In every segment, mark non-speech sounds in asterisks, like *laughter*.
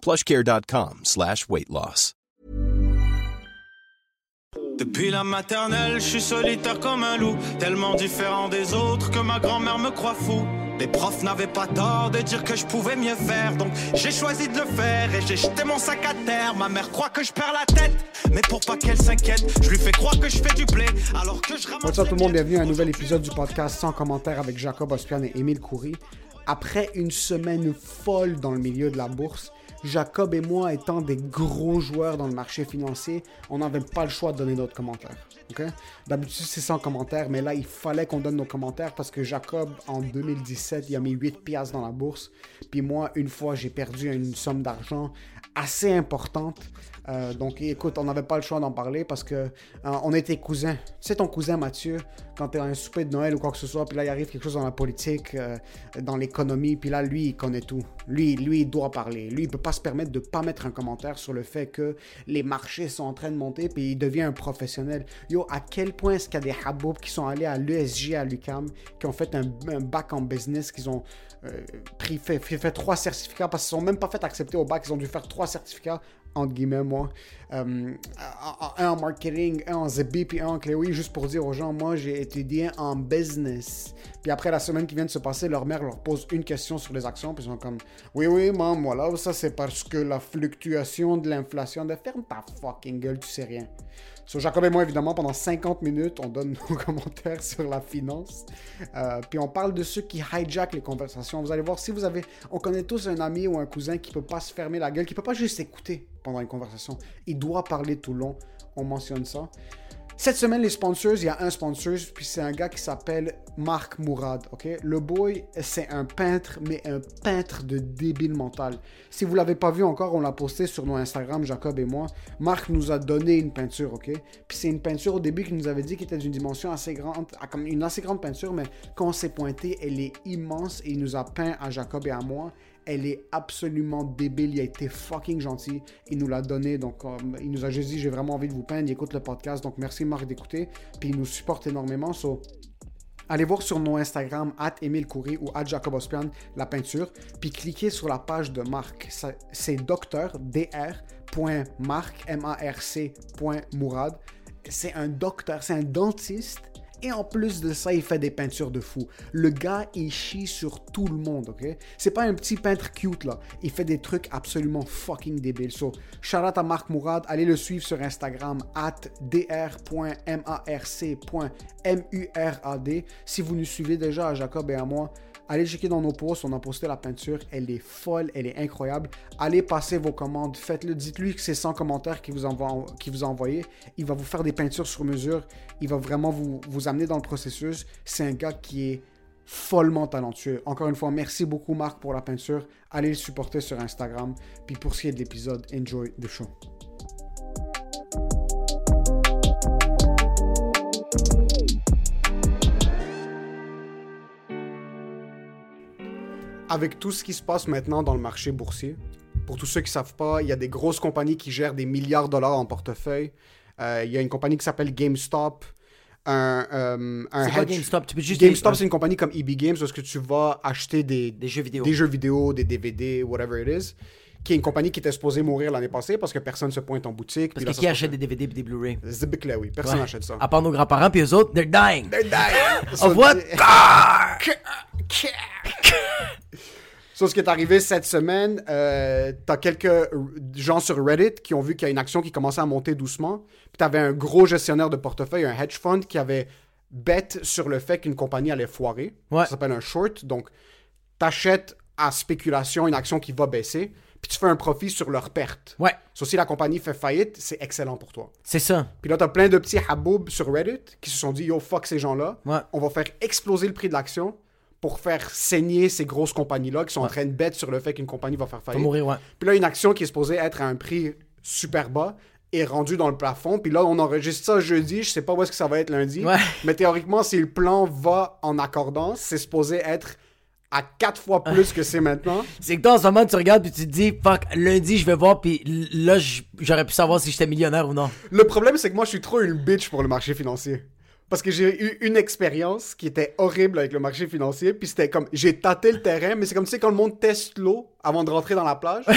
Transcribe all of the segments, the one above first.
plushcare.com slash weight loss. Depuis la maternelle, je suis solitaire comme un loup, tellement différent des autres que ma grand-mère me croit fou. Les profs n'avaient pas tort de dire que je pouvais mieux faire, donc j'ai choisi de le faire et j'ai jeté mon sac à terre. Ma mère croit que je perds la tête, mais pour pas qu'elle s'inquiète, je lui fais croire que je fais du blé alors que je ramasse. Bonsoir tout le monde, bienvenue à un nouvel épisode du podcast sans commentaire avec Jacob Ospian et Émile Coury. Après une semaine folle dans le milieu de la bourse, Jacob et moi étant des gros joueurs dans le marché financier, on n'avait pas le choix de donner notre commentaire. D'habitude c'est sans commentaire, mais là il fallait qu'on donne nos commentaires parce que Jacob en 2017 il a mis 8 piastres dans la bourse, puis moi une fois j'ai perdu une somme d'argent assez importante. Euh, donc écoute, on n'avait pas le choix d'en parler parce que euh, on était cousins. Sais ton cousin Mathieu, quand t'es à un souper de Noël ou quoi que ce soit, puis là il arrive quelque chose dans la politique, euh, dans l'économie, puis là lui il connaît tout. Lui, lui il doit parler. Lui il peut pas se permettre de pas mettre un commentaire sur le fait que les marchés sont en train de monter, puis il devient un professionnel. Yo, à quel point est-ce qu'il y a des haboubs qui sont allés à l'ESG à l'UCAM, qui ont fait un, bac en business, qu'ils ont pris, fait, fait, fait trois certificats parce qu'ils sont même pas fait accepter au bac, ils ont dû faire trois certificats entre guillemets, moi. Euh, un en marketing, un en ZB, puis un en Cléoui, juste pour dire aux gens, moi, j'ai étudié en business. Puis après la semaine qui vient de se passer, leur mère leur pose une question sur les actions, puis ils sont comme, oui, oui, maman, voilà, ça c'est parce que la fluctuation de l'inflation, de ferme ta fucking gueule, tu sais rien. Sur Jacob et moi, évidemment, pendant 50 minutes, on donne *laughs* nos commentaires sur la finance. Euh, puis on parle de ceux qui hijack les conversations. Vous allez voir, si vous avez... On connaît tous un ami ou un cousin qui peut pas se fermer la gueule, qui peut pas juste écouter pendant une conversation. Il doit parler tout long. On mentionne ça. Cette semaine, les sponsors, il y a un sponsor, puis c'est un gars qui s'appelle Marc Mourad, ok? Le boy, c'est un peintre, mais un peintre de débile mental. Si vous l'avez pas vu encore, on l'a posté sur nos Instagram, Jacob et moi. Marc nous a donné une peinture, ok? Puis c'est une peinture au début qu'il nous avait dit qu'il était d'une dimension assez grande, ah, comme une assez grande peinture, mais quand on s'est pointé, elle est immense et il nous a peint à Jacob et à moi. Elle est absolument débile. Il a été fucking gentil. Il nous l'a donné. Donc, il nous a juste dit J'ai vraiment envie de vous peindre. Il écoute le podcast. Donc, merci Marc d'écouter. Puis, il nous supporte énormément. So, Allez voir sur nos Instagram, at Emile Coury ou at Jacob Ospian, la peinture, puis cliquez sur la page de Marc. C'est docteur. C'est un docteur, c'est un dentiste. Et en plus de ça, il fait des peintures de fou. Le gars, il chie sur tout le monde, ok? C'est pas un petit peintre cute, là. Il fait des trucs absolument fucking débiles. So, shout out à Marc Mourad. Allez le suivre sur Instagram, at dr.marc.murad. Si vous nous suivez déjà à Jacob et à moi, allez checker dans nos posts. On a posté la peinture. Elle est folle, elle est incroyable. Allez passer vos commandes. Faites-le. Dites-lui que c'est 100 commentaires qu'il vous, a envoyé. Il va vous faire des peintures sur mesure. Il va vraiment vous, vous amener dans le processus. C'est un gars qui est follement talentueux. Encore une fois, merci beaucoup Marc pour la peinture. Allez le supporter sur Instagram. Puis pour ce qui est de l'épisode, enjoy the show. Avec tout ce qui se passe maintenant dans le marché boursier, pour tous ceux qui ne savent pas, il y a des grosses compagnies qui gèrent des milliards de dollars en portefeuille. Euh, il y a une compagnie qui s'appelle GameStop. Un, euh, un quoi hedge- GameStop? Tu peux juste GameStop, c'est une compagnie comme EB Games où est-ce que tu vas acheter des, Des jeux vidéo. des jeux vidéo, des DVD, whatever it is, qui est une compagnie qui était supposée mourir l'année passée parce que personne se pointe en boutique. Parce là, que ça qui achète des DVD et des Blu-ray? Zibiclé, oui. Personne Ouais. n'achète ça. À part nos grands-parents, puis eux autres, they're dying. They're dying. *laughs* Of what? So, ce qui est arrivé cette semaine, euh, t'as quelques gens sur Reddit qui ont vu qu'il y a une action qui commençait à monter doucement. Puis t'avais un gros gestionnaire de portefeuille, un hedge fund, qui avait bet sur le fait qu'une compagnie allait foirer. Ouais. Ça s'appelle un short. Donc, t'achètes à spéculation une action qui va baisser, puis tu fais un profit sur leur perte. Ouais, So, si la compagnie fait faillite, c'est excellent pour toi. c'est ça. Puis là, t'as plein de petits haboubs sur Reddit qui se sont dit, yo, fuck ces gens-là. Ouais. On va faire exploser le prix de l'action pour faire saigner ces grosses compagnies-là qui sont en train de bête sur le fait qu'une compagnie va faire faillite. mourir, ouais. Puis là, une action qui est supposée être à un prix super bas est rendue dans le plafond. Puis là, on enregistre ça jeudi. Je sais pas où est-ce que ça va être lundi. Ouais. Mais théoriquement, si le plan va en accordance, c'est supposé être à quatre fois plus que c'est maintenant. C'est que toi, en ce moment, tu regardes puis tu te dis, fuck, lundi, je vais voir, puis là, j'aurais pu savoir si j'étais millionnaire ou non. Le problème, c'est que moi, je suis trop une bitch pour le marché financier. Parce que j'ai eu une expérience qui était horrible avec le marché financier, puis c'était comme, j'ai tâté le terrain, mais c'est comme, tu sais, quand le monde teste l'eau avant de rentrer dans la plage. *laughs*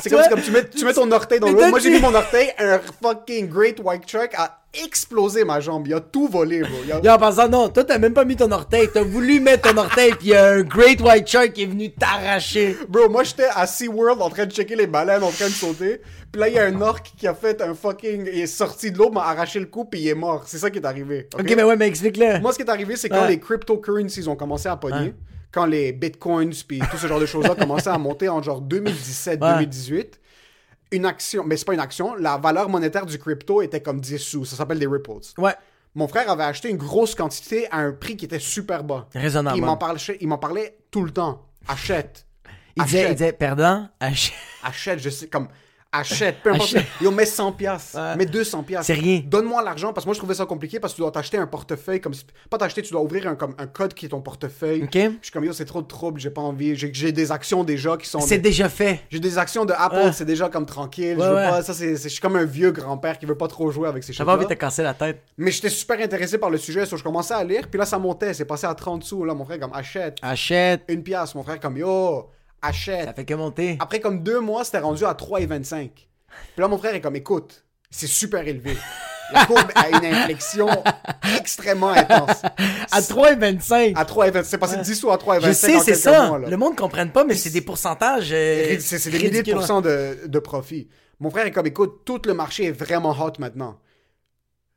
C'est comme, comme tu mets, tu mets ton orteil dans l'eau. Moi, j'ai mis mon orteil, un fucking Great White Truck a explosé ma jambe. Il a tout volé, bro. Il a- Et en pensant, non, toi, t'as même pas mis ton orteil. T'as voulu mettre ton orteil, puis il y a un Great White Shark qui est venu t'arracher. Bro, moi j'étais à SeaWorld en train de checker les baleines, en train de sauter. Puis là, il y a un orque qui a fait un fucking. Il est sorti de l'eau, m'a arraché le cou, puis il est mort. C'est ça qui est arrivé. Ok, mais ouais, mais explique-le. Moi, ce qui est arrivé, c'est quand les cryptocurrencies ont commencé à pogner, quand les bitcoins puis tout ce genre de choses-là commençaient à monter en genre 2017-2018, une action, mais c'est pas une action, la valeur monétaire du crypto était comme 10 sous. Ça s'appelle des ripples. Ouais. Mon frère avait acheté une grosse quantité à un prix qui était super bas. Raisonnable. Il m'en parlait, il m'en parlait tout le temps. Achète. Il disait, il Achète. disait, perdant, ach- *laughs* Achète, je sais, comme, achète, peu importe. Achète. Yo, mets 100 piastres, Ouais. mets 200 piastres. C'est rien. Donne-moi l'argent, parce que moi, je trouvais ça compliqué, parce que tu dois t'acheter un portefeuille, comme, pas t'acheter, tu dois ouvrir un, comme, un code qui est ton portefeuille. Ok. Je suis comme, yo, c'est trop de trouble, j'ai pas envie, j'ai, des actions déjà qui sont... c'est des- déjà fait. J'ai des actions de Apple, Ouais. c'est déjà comme tranquille, Ouais, je veux pas, ça, c'est, je suis comme un vieux grand-père qui veut pas trop jouer avec ces J'avais envie choses de te casser la tête. Mais j'étais super intéressé par le sujet, so je commençais à lire, puis là, ça montait, c'est passé à 30 sous, là, mon frère, comme, achète, Achète. une pièce, mon frère, comme, yo, achète. Ça fait que monter. Après comme deux mois, c'était rendu à 3,25. Puis là, mon frère est comme, écoute, c'est super élevé. La courbe a une inflexion extrêmement intense. À 3,25. À 3,25. C'est passé de 10 sous à 3,25 Je sais, c'est ça. mois. Le monde ne comprenne pas, mais c'est des pourcentages. euh, C'est des milliers de ridicules. pourcents de, de profit. Mon frère est comme, écoute, tout le marché est vraiment hot maintenant.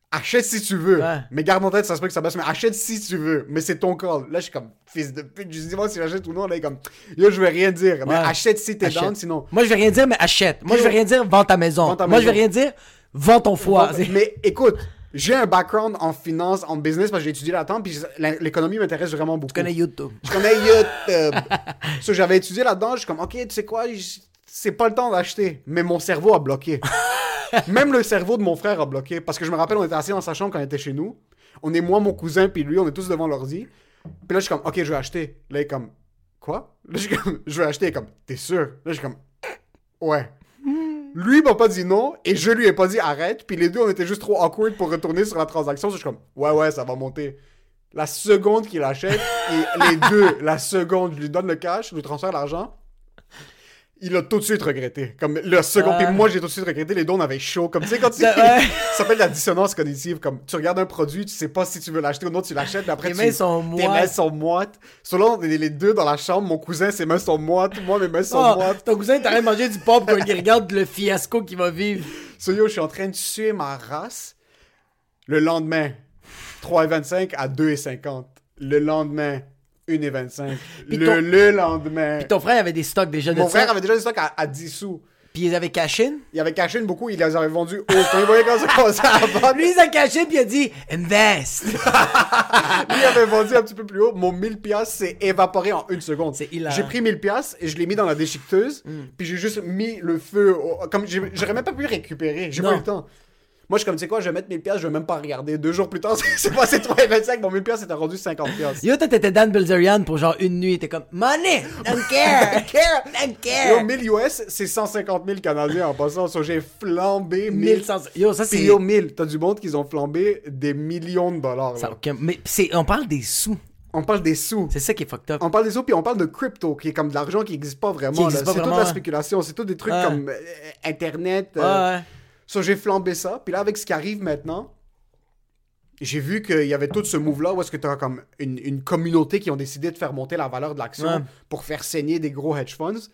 Achète si tu veux. Ouais. Mais garde en tête, ça se peut que ça baisse, mais achète si tu veux. Mais c'est ton call. Là, je suis comme, fils de pute. Je dis, moi, si j'achète ou non, là, il est comme, yo, je vais rien dire. Mais Ouais. achète si t'es down, sinon. Moi, je vais rien dire, mais achète. Moi, je vais rien dire, vends ta maison. Vends ta Moi, je vais rien dire, vends ton foie. Mais écoute, j'ai un background en finance, en business, parce que j'ai étudié là-dedans, puis l'économie m'intéresse vraiment beaucoup. Je connais YouTube. Je connais YouTube. *laughs* so, j'avais étudié là-dedans, je suis comme, ok, tu sais quoi, c'est pas le temps d'acheter. Mais mon cerveau a bloqué. *laughs* Même le cerveau de mon frère a bloqué. Parce que je me rappelle, on était assis dans sa chambre quand il était chez nous. On est moi, mon cousin, puis lui, on est tous devant l'ordi. Puis là, je suis comme, ok, je vais acheter. Là, il est comme, quoi? Là, je suis comme, *laughs* je vais acheter. Il est comme, t'es sûr? Là, je suis comme, ouais. Lui, m'a pas dit non, et je lui ai pas dit arrête. Puis les deux, on était juste trop awkward pour retourner sur la transaction. Je suis comme, ouais, ouais, ça va monter. La seconde qu'il achète, et les deux, la seconde, je lui donne le cash, je lui transfère l'argent. Il a tout de suite regretté. Comme le second, puis moi j'ai tout de suite regretté. Les deux, on avait chaud. Comme tu sais, quand tu. *laughs* Ça s'appelle la dissonance cognitive. Comme tu regardes un produit, tu sais pas si tu veux l'acheter ou non, tu l'achètes, mais après Tes tu. mains sont Tes mains moites. sont moites. Selon on est les deux dans la chambre, mon cousin, ses mains sont moites. Moi, mes mains sont Oh, moites. ton cousin est en train de manger du popcorn, il *laughs* regarde le fiasco qu'il va vivre. *laughs* So yo, je suis en train de tuer ma race. Le lendemain, 3,25 à 2,50. Le lendemain, 1,25. Puis Le, ton- le lendemain. Puis ton frère avait des stocks déjà de Mon frère avait déjà des stocks à, à 10 sous. Puis ils avaient caché. Il avait caché beaucoup, il les avait vendus. Quand il voyait quand ça commençait à *laughs* Lui, il a caché, puis il a dit Invest. *laughs* lui il avait vendu un petit peu plus haut. Mon 1000 piastres s'est évaporé en une seconde. C'est hilarant. J'ai pris 1000 piastres et je l'ai mis dans la déchiqueteuse. Puis j'ai juste mis le feu. au- Comme j'aurais même pas pu récupérer. J'ai pas eu le temps. Moi, je suis comme, tu sais quoi, je vais mettre 1000 piastres, je vais même pas regarder. Deux jours plus tard, *laughs* c'est passé 3,25. Mon 1000 piastres était rendu 50 piastres. Yo, toi, t'étais Dan Bilzerian pour genre une nuit. T'es comme Money, don't care. *laughs* care. don't Yo, care. 1000 US, c'est 150 000 Canadiens en passant. So, j'ai flambé 1000. 1100. Yo, ça, c'est. Yo, 1000. T'as du monde qui ont flambé des millions de dollars. Ça aucun- Mais c'est, on parle des sous. On parle des sous. C'est ça qui est fucked up. On parle des sous, puis on parle de crypto, qui est comme de l'argent qui n'existe pas vraiment. C'est toute la ouais. spéculation. C'est tout des trucs Ouais. comme euh, Internet. Ouais, euh, ouais. So, j'ai flambé ça. Puis là, avec ce qui arrive maintenant, j'ai vu qu'il y avait tout ce move-là où est-ce que tu as comme une, une communauté qui ont décidé de faire monter la valeur de l'action Ouais. pour faire saigner des gros hedge funds.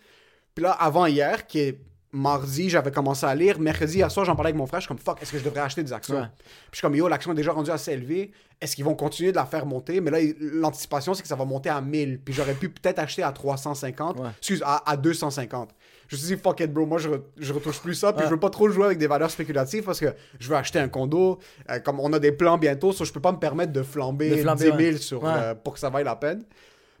Puis là, avant hier, qui est mardi, j'avais commencé à lire. Mercredi, hier soir, j'en parlais avec mon frère. Je suis comme, fuck, est-ce que je devrais acheter des actions? Ouais. Puis je suis comme, yo, l'action est déjà rendue assez élevée. Est-ce qu'ils vont continuer de la faire monter? Mais là, l'anticipation, c'est que ça va monter à 1000. Puis j'aurais pu peut-être acheter à 350. Ouais. Excuse, à, à 250. Je me suis dit, fuck it, bro. Moi, je, re- je retouche plus ça. Puis Ouais. je veux pas trop jouer avec des valeurs spéculatives parce que je veux acheter un condo. Euh, comme on a des plans bientôt, so je peux pas me permettre de flamber, De flamber, 10 000 ouais. sur, euh, pour que ça vaille la peine.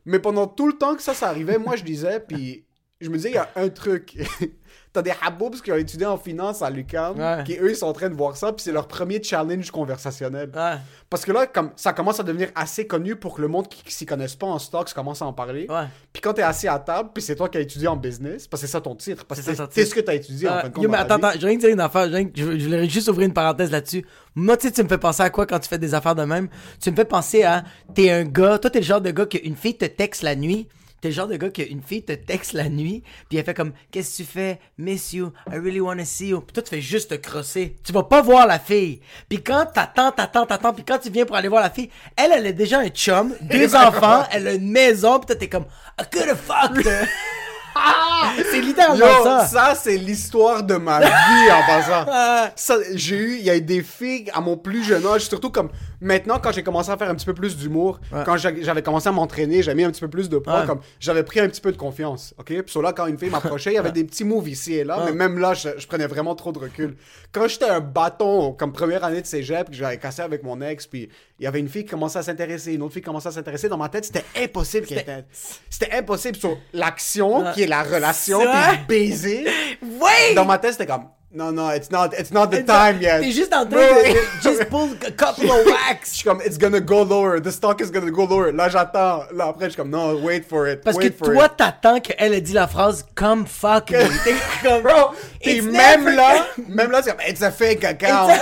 Mais pendant tout le temps que ça, ça arrivait, moi, je disais, puis je me disais, il y a un truc. *laughs* T'as des haboubs qui ont étudié en finance à l'UQAM, Ouais. qui eux, ils sont en train de voir ça, puis c'est leur premier challenge conversationnel. Ouais. Parce que là, comme ça commence à devenir assez connu pour que le monde qui, qui s'y connaisse pas en stocks commence à en parler. Ouais. Puis quand t'es assis à table, puis c'est toi qui as étudié en business, parce que c'est ça ton titre, parce que C'est ce que t'as étudié en fin de compte. yo, mais attends, attends, je viens de dire une affaire. je viens- Je, je voulais juste ouvrir une parenthèse là-dessus. Moi, tu sais, tu me fais penser à quoi quand tu fais des affaires de même? Tu me fais penser à, t'es un gars, toi, t'es le genre de gars qu'une fille te texte la nuit. T'es le genre de gars qu'une fille te texte la nuit, puis elle fait comme, qu'est-ce que tu fais? Miss you, I really wanna see you. Puis toi, tu fais juste te crosser. Tu vas pas voir la fille. Puis quand t'attends, t'attends, t'attends, puis quand tu viens pour aller voir la fille, elle, elle a déjà un chum, deux *laughs* enfants, elle a une maison, puis toi, t'es comme, I could've fucked her. *laughs* C'est littéralement Yo, ça. ça, c'est l'histoire de ma vie en passant. *laughs* Ça, j'ai eu, il y a eu des filles à mon plus jeune âge, surtout comme maintenant quand j'ai commencé à faire un petit peu plus d'humour, quand j'avais commencé à m'entraîner, j'ai mis un petit peu plus de poids, Ouais. comme j'avais pris un petit peu de confiance, ok? Puis sur là, quand une fille m'approchait, il y avait des petits moves ici et là, mais même là, je, je prenais vraiment trop de recul. Quand j'étais un bâton, comme première année de cégep, que j'avais cassé avec mon ex, puis il y avait une fille qui commençait à s'intéresser, une autre fille qui commençait à s'intéresser, dans ma tête, c'était impossible qu'elle était. C'était impossible sur l'action, qui est la relation, puis baiser. *laughs* Ouais! Dans ma tête, c'était comme, non, non, it's not, it's not the T'es- time yet. T'es juste en train de, just pull a couple of Je wax. suis comme, it's gonna go lower, the stock is gonna go lower. Là, j'attends. Là, après, je suis comme, non, wait for it. Parce que for toi, t'attends qu'elle ait dit la phrase come fuck me. *laughs* T'es comme, Bro, It's même là, *laughs* même là, c'est comme, it's a fake account. *laughs*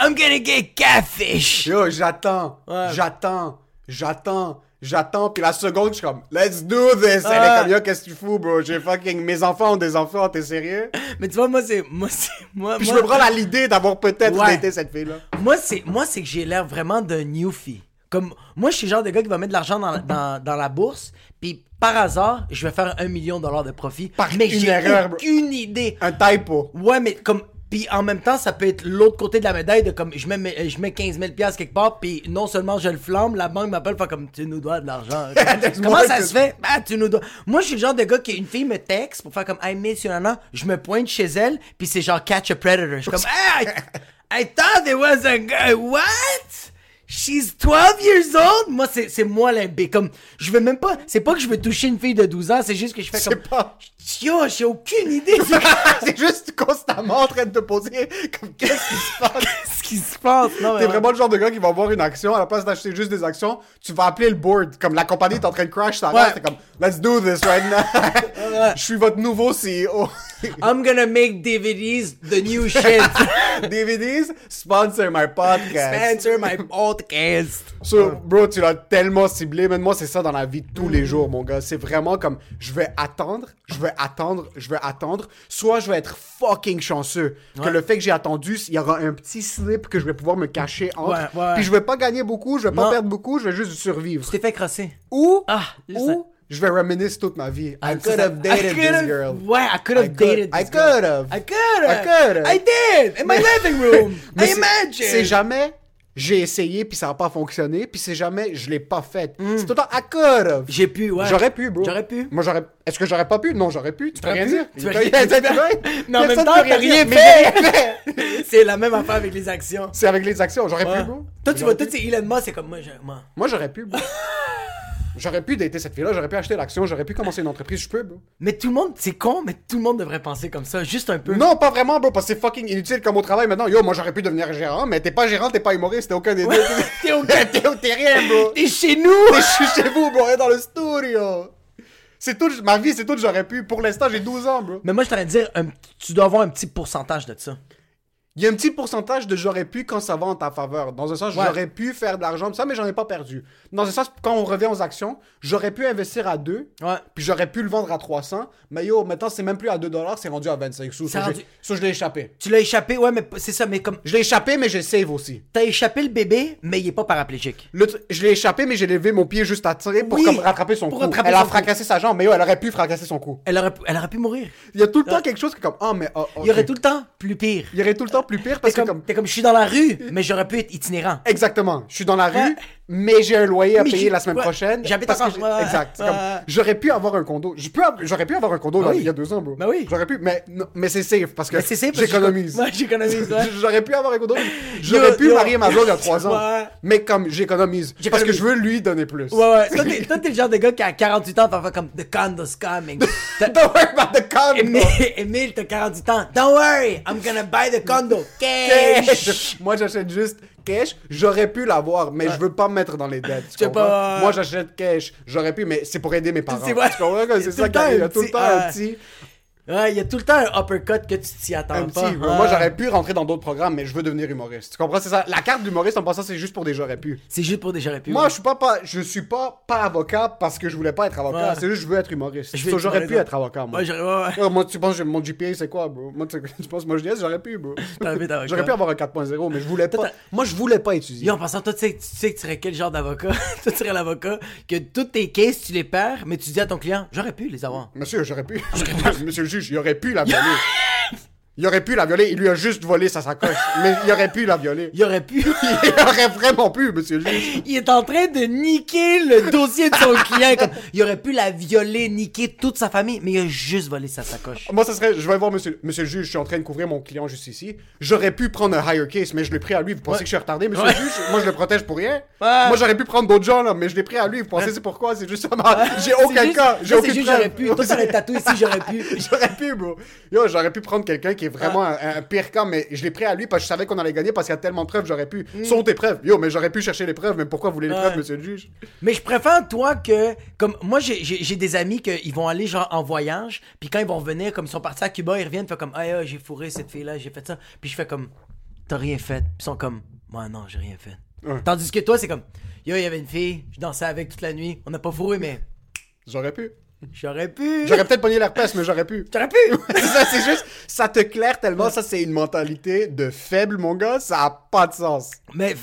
I'm gonna get catfish. Yo, j'attends, Ouais. j'attends, j'attends, j'attends. Puis la seconde, je suis comme, let's do this. Elle est Ouais. comme, yo, qu'est-ce que tu fous, bro? J'ai fucking, mes enfants ont des enfants, t'es sérieux? Mais tu vois, moi, c'est, moi, c'est, moi, Puis je me prends à l'idée d'avoir peut-être Ouais. daté cette fille-là. moi, c'est, moi, c'est que j'ai l'air vraiment d'un newfie. Comme, moi, je suis le genre de gars qui va mettre de l'argent dans, dans, dans la bourse, puis par hasard, je vais faire un million de dollars de profit. Par mais une j'ai erreur, bro. aucune idée. Un typo. Ouais, mais comme. Puis en même temps, ça peut être l'autre côté de la médaille de comme je mets, je mets 15 000 piastres quelque part, puis non seulement je le flamme, la banque m'appelle, fait comme tu nous dois de l'argent. *laughs* Comment ça se fait? Ah, tu nous dois. Moi, je suis le genre de gars qui, une fille me texte pour faire comme I miss you. Je me pointe chez elle, puis c'est genre catch a predator. Je suis comme, hey, I, I thought there was a guy. What? She's 12 years old? Moi, c'est c'est moi l'imbé. Comme, je veux même pas. C'est pas que je veux toucher une fille de 12 ans, c'est juste que je fais comme. pas. Yo, j'ai aucune idée *laughs* c'est juste constamment en train de te poser comme qu'est-ce qui se passe? *laughs* ce qui se passe? T'es ouais. vraiment le genre de gars qui va voir une action, à la place d'acheter juste des actions, tu vas appeler le board. Comme la compagnie est en train de crash, ça Ouais. t'es comme Let's do this right now. *laughs* Je suis votre nouveau CEO. I'm gonna make DVDs the new shit. DVDs, sponsor my podcast. Sponsor my podcast. So, bro, tu l'as tellement ciblé. Mais moi, c'est ça dans la vie de tous les jours, mon gars. C'est vraiment comme, je vais attendre, je vais attendre, je vais attendre. Soit je vais être fucking chanceux. Que le fait que j'ai attendu, il y aura un petit slip que je vais pouvoir me cacher entre. Ouais, ouais. Puis je vais pas gagner beaucoup, je vais pas Non. perdre beaucoup, je vais juste survivre. Tu t'es fait crosser. Ou, Ah, ou je vais reminisce toute ma vie. I could have dated this girl. Ouais, I could have could- dated I this girl. could have. I could have. I could have. I did. In my living room. Mais I c'est- imagine. C'est jamais j'ai essayé puis ça a pas fonctionné puis c'est jamais je l'ai pas fait. Hmm. C'est tout le temps I could have. J'ai pu, ouais. J'aurais pu, bro. J'aurais pu. Moi, j'aurais. Est-ce que j'aurais pas pu? Non, j'aurais pu. Tu peux rien pu. dire. Tu *laughs* Mais en même temps, t'as rien fait. *laughs* C'est la même affaire avec les actions. C'est avec les actions. J'aurais Ouais. pu, bro. Toi, tu vois, tout c'est Elon Musk, c'est comme moi, moi. Moi, j'aurais pu, bro. *laughs* J'aurais pu dater cette fille-là, j'aurais pu acheter l'action, j'aurais pu commencer une entreprise, je peux, bro. Mais tout le monde, c'est con, mais tout le monde devrait penser comme ça, juste un peu. Non, pas vraiment, bro, parce que c'est fucking inutile comme au travail maintenant. Yo, moi, j'aurais pu devenir gérant, mais t'es pas gérant, t'es pas humoriste, t'es aucun des deux. *laughs* *laughs* T'es au T'es t'es rien, bro. T'es chez nous. Je suis chez vous, bro, est dans le studio. C'est tout, ma vie, c'est tout, j'aurais pu. Pour l'instant, j'ai 12 ans, bro. Mais moi, je t'aurais dire, un- tu dois avoir un petit pourcentage de ça. Il y a un petit pourcentage de j'aurais pu quand ça va en ta faveur. Dans un sens, Ouais. j'aurais pu faire de l'argent, ça, mais j'en ai pas perdu. Dans un sens, quand on revient aux actions, j'aurais pu investir à 2, Ouais. puis j'aurais pu le vendre à 300. Mais yo, maintenant, c'est même plus à 2 dollars, c'est rendu à 25 sous. So, rendu- je l'ai échappé. Tu l'as échappé, ouais, mais c'est ça, mais comme. Je l'ai échappé, mais j'ai save aussi. T'as échappé le bébé, mais il est pas paraplégique. Le tr- je l'ai échappé, mais j'ai levé mon pied juste à tirer pour Oui, comme rattraper son cou. Elle a fracassé sa jambe, mais yo, elle aurait pu fracasser son cou. Elle aurait, pu- elle aurait pu mourir. Il y a tout le temps quelque chose qui est comme, ah, mais. ah, Il y aurait tout le temps plus pire. Il y aurait tout le temps plus pire parce que comme, comme. t'es comme, je suis dans la rue, mais j'aurais pu être itinérant. Exactement. Je suis dans la rue. Mais j'ai un loyer à Mais payer la semaine ouais, prochaine. j'habite encore, ouais, Exact. J'aurais pu avoir un condo. J'aurais pu avoir un condo là, oui. il y a deux ans, bro. Ben oui. J'aurais pu, mais, non, mais c'est safe parce que j'économise. *laughs* Ouais, j'économise, ouais. *laughs* J'aurais pu avoir un condo. *laughs* J'aurais pu yo. marier ma blonde il y a trois ans. Ouais. Mais comme j'économise. Parce que je veux lui donner plus. Ouais, ouais. Toi, t'es, le genre de gars qui a 48 ans, t'en fais comme The condo's coming. Don't worry about the condo. Emile, t'as 48 ans. Don't worry, I'm gonna buy the condo. Cash. Moi, j'achète juste cash. J'aurais pu l'avoir, mais je veux pas me mettre dans les dettes. Tu comprends? pas- Moi, j'achète cash. J'aurais pu, mais c'est pour aider mes parents. C'est vrai. Tu comprends? Comme Il y a C'est tout le ça qui temps. Il y a tout le temps un petit. Ouais, il y a tout le temps un uppercut que tu t'y attends Un pas. petit. Moi, j'aurais pu rentrer dans d'autres programmes, mais je veux devenir humoriste. Tu comprends? C'est ça. La carte d'humoriste, en passant, c'est juste pour des j'aurais pu. C'est juste pour des j'aurais pu. Moi, ouais. je suis pas, pas, je suis pas, pas avocat parce que je voulais pas être avocat. Ouais. C'est juste, je veux être humoriste. J'aurais pu être avocat, moi. Ouais, moi, tu penses que mon GPA, c'est quoi, bro? Moi, tu, tu penses, moi, je dis, j'aurais pu, bro. *laughs* J'aurais pu avoir un 4.0, mais je voulais pas. Moi, je voulais pas étudier. Yo, en passant, toi, tu sais, tu sais que tu serais quel genre d'avocat? *laughs* toi, tu serais l'avocat que toutes tes cases, tu les perds, mais tu dis à ton client, j'aurais pu les avoir. Monsieur, j'aurais pu. *laughs* Monsieur le juge, il aurait pu la violer. *laughs* Il aurait pu la violer, il lui a juste volé sa sacoche. *laughs* Mais il aurait pu la violer. Il aurait pu. *laughs* Il aurait vraiment pu, monsieur le juge. Il est en train de niquer le dossier de son client. Comme, il aurait pu la violer, niquer toute sa famille, mais il a juste volé sa sacoche. Moi, ça serait, je vais voir monsieur, monsieur le juge, je suis en train de couvrir mon client juste ici. J'aurais pu prendre un higher case, mais je l'ai pris à lui. Vous pensez que je suis retardé, monsieur Ouais. le juge? Moi, je le protège pour rien. Ouais. Moi, j'aurais pu prendre d'autres gens, là, mais je l'ai pris à lui. Vous pensez c'est pourquoi? C'est juste ça. J'ai aucun juste- cas. J'ai preuve. j'aurais pu. Toi, t'aurais tatoué ici, j'aurais pu. *laughs* J'aurais pu, bro. Yo, j'aurais pu prendre quelqu'un qui est vraiment un, un pire cas, mais je l'ai pris à lui parce que je savais qu'on allait gagner parce qu'il y a tellement de preuves, j'aurais pu. Sont tes preuves. Yo, mais j'aurais pu chercher les preuves, mais pourquoi vous voulez les preuves, monsieur le juge? Mais je préfère, toi, que. Comme moi, j'ai- des amis qui vont aller, genre, en voyage. Puis quand ils vont revenir, comme ils sont partis à Cuba, ils reviennent, fait comme, ah, ah, j'ai fourré cette fille-là, j'ai fait ça. Puis je fais comme, t'as rien fait. Puis ils sont comme, moi, non, j'ai rien fait. Ouais. Tandis que toi, c'est comme, yo, il y avait une fille, je dansais avec toute la nuit. On n'a pas fourré, mais J'aurais pu. J'aurais pu. J'aurais peut-être pogné l'herpès, mais j'aurais pu. J'aurais pu. *laughs* Ça, c'est juste, ça te claire tellement, ça c'est une mentalité de faible, mon gars, ça a pas de sens. mais.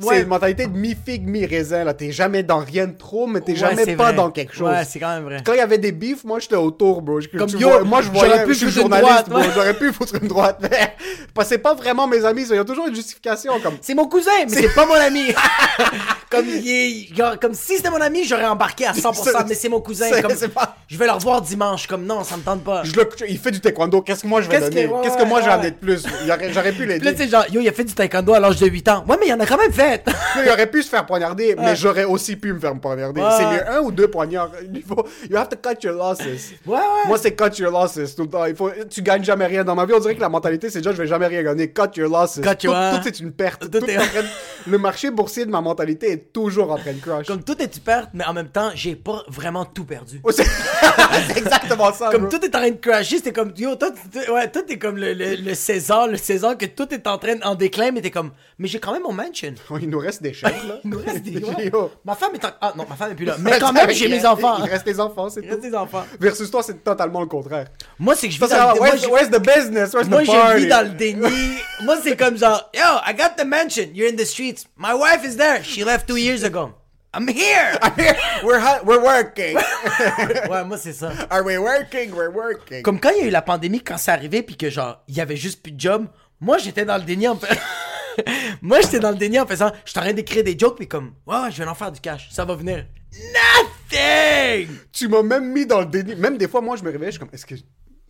C'est une mentalité de mi-figue, mi-raisin, là. T'es jamais dans rien de trop, mais t'es Ouais, jamais pas vrai. dans quelque chose. Ouais, c'est quand même vrai. Quand il y avait des bifs, moi j'étais autour, bro. Je- Comme, yo, vois, moi je j'aurais voyais, pu je suis journaliste, droite. J'aurais pu foutre une droite. Mais, *laughs* parce que c'est pas vraiment mes amis, ça. Il y a toujours une justification, comme. C'est mon cousin, mais c'est pas mon ami. *laughs* *laughs* comme, il est- genre, comme si c'était mon ami, j'aurais embarqué à 100%, C'est- mais c'est mon cousin. Comme, pas- Je vais le revoir dimanche. Comme non, ça me tente pas. Je le- il fait du taekwondo, qu'est-ce que moi je vais Qu'est-ce donner? Qu'est-ce que moi j'ai amené de plus? J'aurais pu là, l'aider. tu sais, genre, yo, il a fait du taekwondo à l'âge de 8 ans. Ouais, mais il en a quand même fait. *laughs* Il aurait pu se faire poignarder, mais j'aurais aussi pu me faire poignarder. C'est mieux un ou deux poignards. Il faut, you have to cut your losses. Ouais. Moi, c'est cut your losses tout le temps. Il faut, tu gagnes jamais rien. Dans ma vie, on dirait que la mentalité, c'est déjà, je vais jamais rien gagner. Cut your losses. Cut tout, your- tout c'est une perte. Tout Tout est- de- Le marché boursier de ma mentalité est toujours en train de crash. Comme tout est tu perds, mais en même temps, j'ai pas vraiment tout perdu. Oh, c'est *laughs* exactement ça, Comme bro. tout est en train de crasher, c'était comme, yo, toi, ouais, toi, t'es comme le, le, le César, le César, que tout est en train en déclin, mais t'es comme, mais j'ai quand même mon mansion. *laughs* Il nous reste des chèques, là. *laughs* Il nous reste des. *laughs* ouais. Ma femme est en... Ah non, ma femme est plus là. Mais quand même, j'ai mes enfants. Il reste les enfants, c'est Il reste tout. des enfants. Versus toi, c'est totalement le contraire. Moi, c'est que je vis dans le... Moi, where's, je- where's the business? Where's Moi, the je party? vis dans le déni. Moi, c'est comme genre, yo, I got the mansion. You're in the streets. My wife is there. She left two years ago. I'm here. we're, ha- we're working. ouais, moi, c'est ça. Are we working? We're working. Comme quand il y a eu la pandémie, quand c'est arrivé, puis que genre, il y avait juste plus de job, moi, j'étais dans le déni en fait. *laughs* moi, j'étais dans le déni en faisant, je suis en train d'écrire des jokes, puis comme, ouais, ouais, je vais en faire du cash. Ça va venir. Nothing! Tu m'as même mis dans le déni. Même des fois, moi, je me réveille, je suis comme, est-ce que.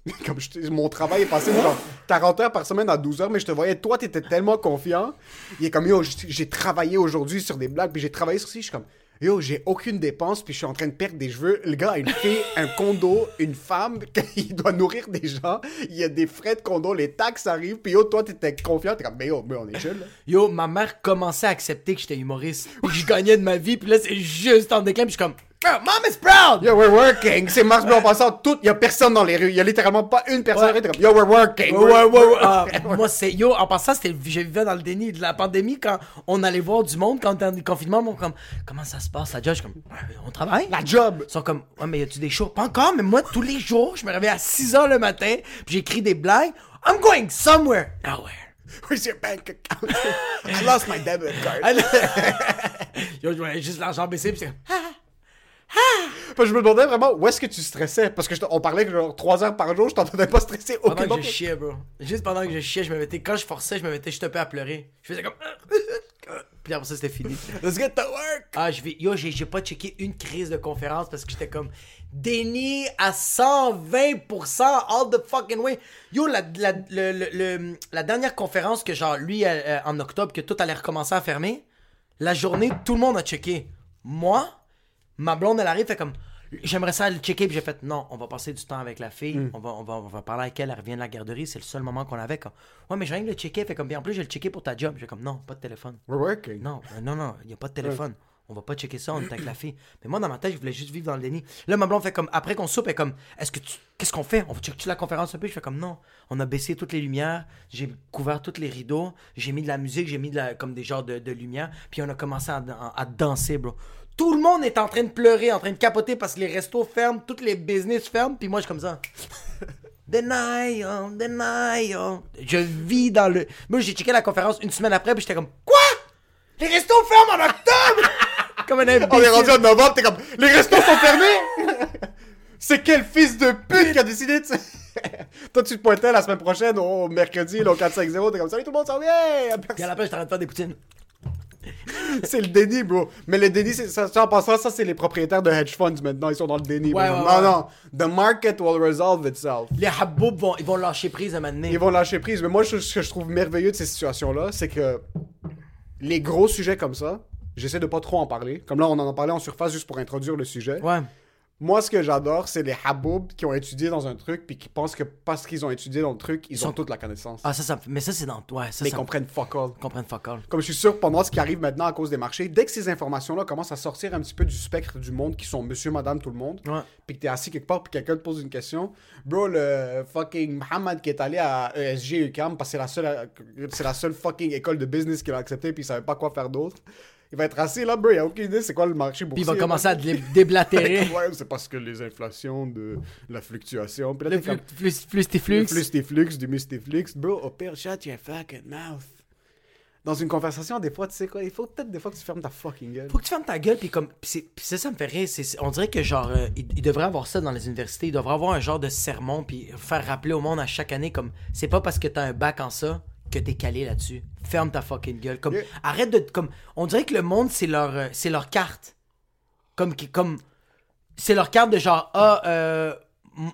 *laughs* Comme mon travail est passé de genre 40 heures par semaine à 12 heures, mais je te voyais, toi, t'étais tellement confiant. Il est comme, yo, j'ai travaillé aujourd'hui sur des blagues, puis j'ai travaillé sur ci, je suis comme, yo, j'ai aucune dépense, puis je suis en train de perdre des cheveux. Le gars a une fille, un condo, une femme, *laughs* il doit nourrir des gens, il y a des frais de condo, les taxes arrivent, puis yo, toi, t'étais confiant, t'es comme, mais yo, mais on est chill, là. Yo, ma mère commençait à accepter que j'étais humoriste, que je gagnais de ma vie, puis là, c'est juste en déclin, puis je suis comme, Bro, mom is proud! Yo, we're working. C'est Mars Bleu en passant tout. Y a personne dans les rues. Y a littéralement pas une personne. Ouais. dans Yo, we're working. Ouais, ouais. Ah, moi, c'est. Yo, en passant, c'était. Je vivais dans le déni de la pandémie quand on allait voir du monde, quand on était en confinement, on comme. Comment ça se passe, la job? Je suis comme. On travaille? La job. Ils sont comme, ouais, mais y a-tu des shows? Pas encore, mais moi, tous les jours, je me réveille à 6 h le matin, puis j'écris des blagues. I'm going somewhere. Nowhere. Where's your bank account? I lost my debit card. *laughs* Yo, je voyais juste l'argent baisser, puis c'est *laughs* que je me demandais vraiment où est-ce que tu stressais. Parce que je on parlait que genre 3 heures par jour, je t'entendais pas stresser Pendant aucunement. que je chiais, bro. Juste pendant que je chiais, je me mettais. Quand je forçais, je me mettais juste un peu à pleurer. Je faisais comme. *laughs* Puis après ça, c'était fini. *laughs* Let's get to work. Ah, je vais. Yo, j'ai j'ai pas checké une crise de conférence parce que j'étais comme. Déni à 120% all the fucking way. Yo, la, la, le- le- le- la dernière conférence que, genre, lui, euh, euh, en octobre, que tout allait recommencer à fermer, la journée, tout le monde a checké. Moi, ma blonde, elle arrive, fait comme. J'aimerais ça aller checker, puis j'ai fait non, on va passer du temps avec la fille, on, va, on, va, on va parler avec elle, elle revient de la garderie, c'est le seul moment qu'on avait. Comme, ouais, mais j'ai rien que le checker, fait comme, bien en plus, je vais le checker pour ta job. J'ai comme, non, pas de téléphone. We're working. Non, euh, non, non, il n'y a pas de téléphone. On va pas checker ça, on est avec la fille. Mais moi, dans ma tête, je voulais juste vivre dans le déni. Là, ma blonde fait comme, après qu'on soupe, elle est comme, est-ce que tu, qu'est-ce qu'on fait? On va checker la conférence un peu? Je fais comme, non. On a baissé toutes les lumières, j'ai couvert tous les rideaux, j'ai mis de la musique, j'ai mis de la, comme des genres de, de lumière, puis on a commencé à, à- à danser, bro. Tout le monde est en train de pleurer, en train de capoter parce que les restos ferment, toutes les business ferment, puis moi, je suis comme ça. *laughs* Denial, denial. Je vis dans le. Moi, j'ai checké la conférence une semaine après, puis j'étais comme, quoi? Les restos ferment en octobre! *laughs* comme un On est imbécile. rendu en novembre, t'es comme, les restos sont fermés! *laughs* C'est quel fils de pute qui a décidé de. Toi, tu te pointais la semaine prochaine au mercredi, là, au 4-5-0, t'es comme, salut tout le monde, ça va bien! Puis à la j'étais en train de faire des poutines. *laughs* C'est le déni, bro. Mais le déni, c'est ça, ça, en passant, ça, c'est les propriétaires de hedge funds maintenant. Ils sont dans le déni. Ouais, bro. ouais, non, non. The market will resolve itself. Les haboub vont, ils vont lâcher prise à un moment donné. Ils vont lâcher prise. Mais moi, ce que je trouve merveilleux de ces situations-là, c'est que les gros sujets comme ça, j'essaie de pas trop en parler. Comme là, on en a parlé en surface juste pour introduire le sujet. Ouais. Moi, ce que j'adore, c'est les haboubs qui ont étudié dans un truc puis qui pensent que parce qu'ils ont étudié dans le truc, ils, ont toute la connaissance. Ah, ça, ça. Mais ça, c'est dans. Ouais, ça, mais ils ça. comprennent fuck all. comprennent fuck all. Comme je suis sûr, pendant ce qui arrive maintenant à cause des marchés, dès que ces informations-là commencent à sortir un petit peu du spectre du monde qui sont monsieur, madame, tout le monde, Ouais. puis que t'es assis quelque part puis quelqu'un te pose une question, bro, le fucking Mohamed qui est allé à ESG UCAM parce que c'est la seule, c'est la seule fucking école de business qu'il a accepté puis il savait pas quoi faire d'autre. Il va être assis là, bro, il a aucune idée c'est quoi le marché Puis boursier. il va commencer à dé- déblatérer. *laughs* ouais, c'est parce que les inflations de la fluctuation. Puis là, Le t'es comme, flux, flux, flux, tes le flux. flux des flux, du mustiflux. Bro, au pire, shut your fucking mouth. Dans une conversation, des fois, tu sais quoi, il faut peut-être des fois que tu fermes ta fucking gueule. Faut que tu fermes ta gueule, puis comme. Puis puis ça, ça me fait rire. on dirait que, genre, euh, il, il devrait avoir ça dans les universités. Il devrait avoir un genre de sermon, puis faire rappeler au monde à chaque année, comme. C'est pas parce que t'as un bac en ça que t'es calé là-dessus. Ferme ta fucking gueule. Comme. Yeah. Arrête de. Comme. On dirait que le monde, c'est leur, euh, c'est leur carte. Comme. comme c'est leur carte de genre, ah, euh,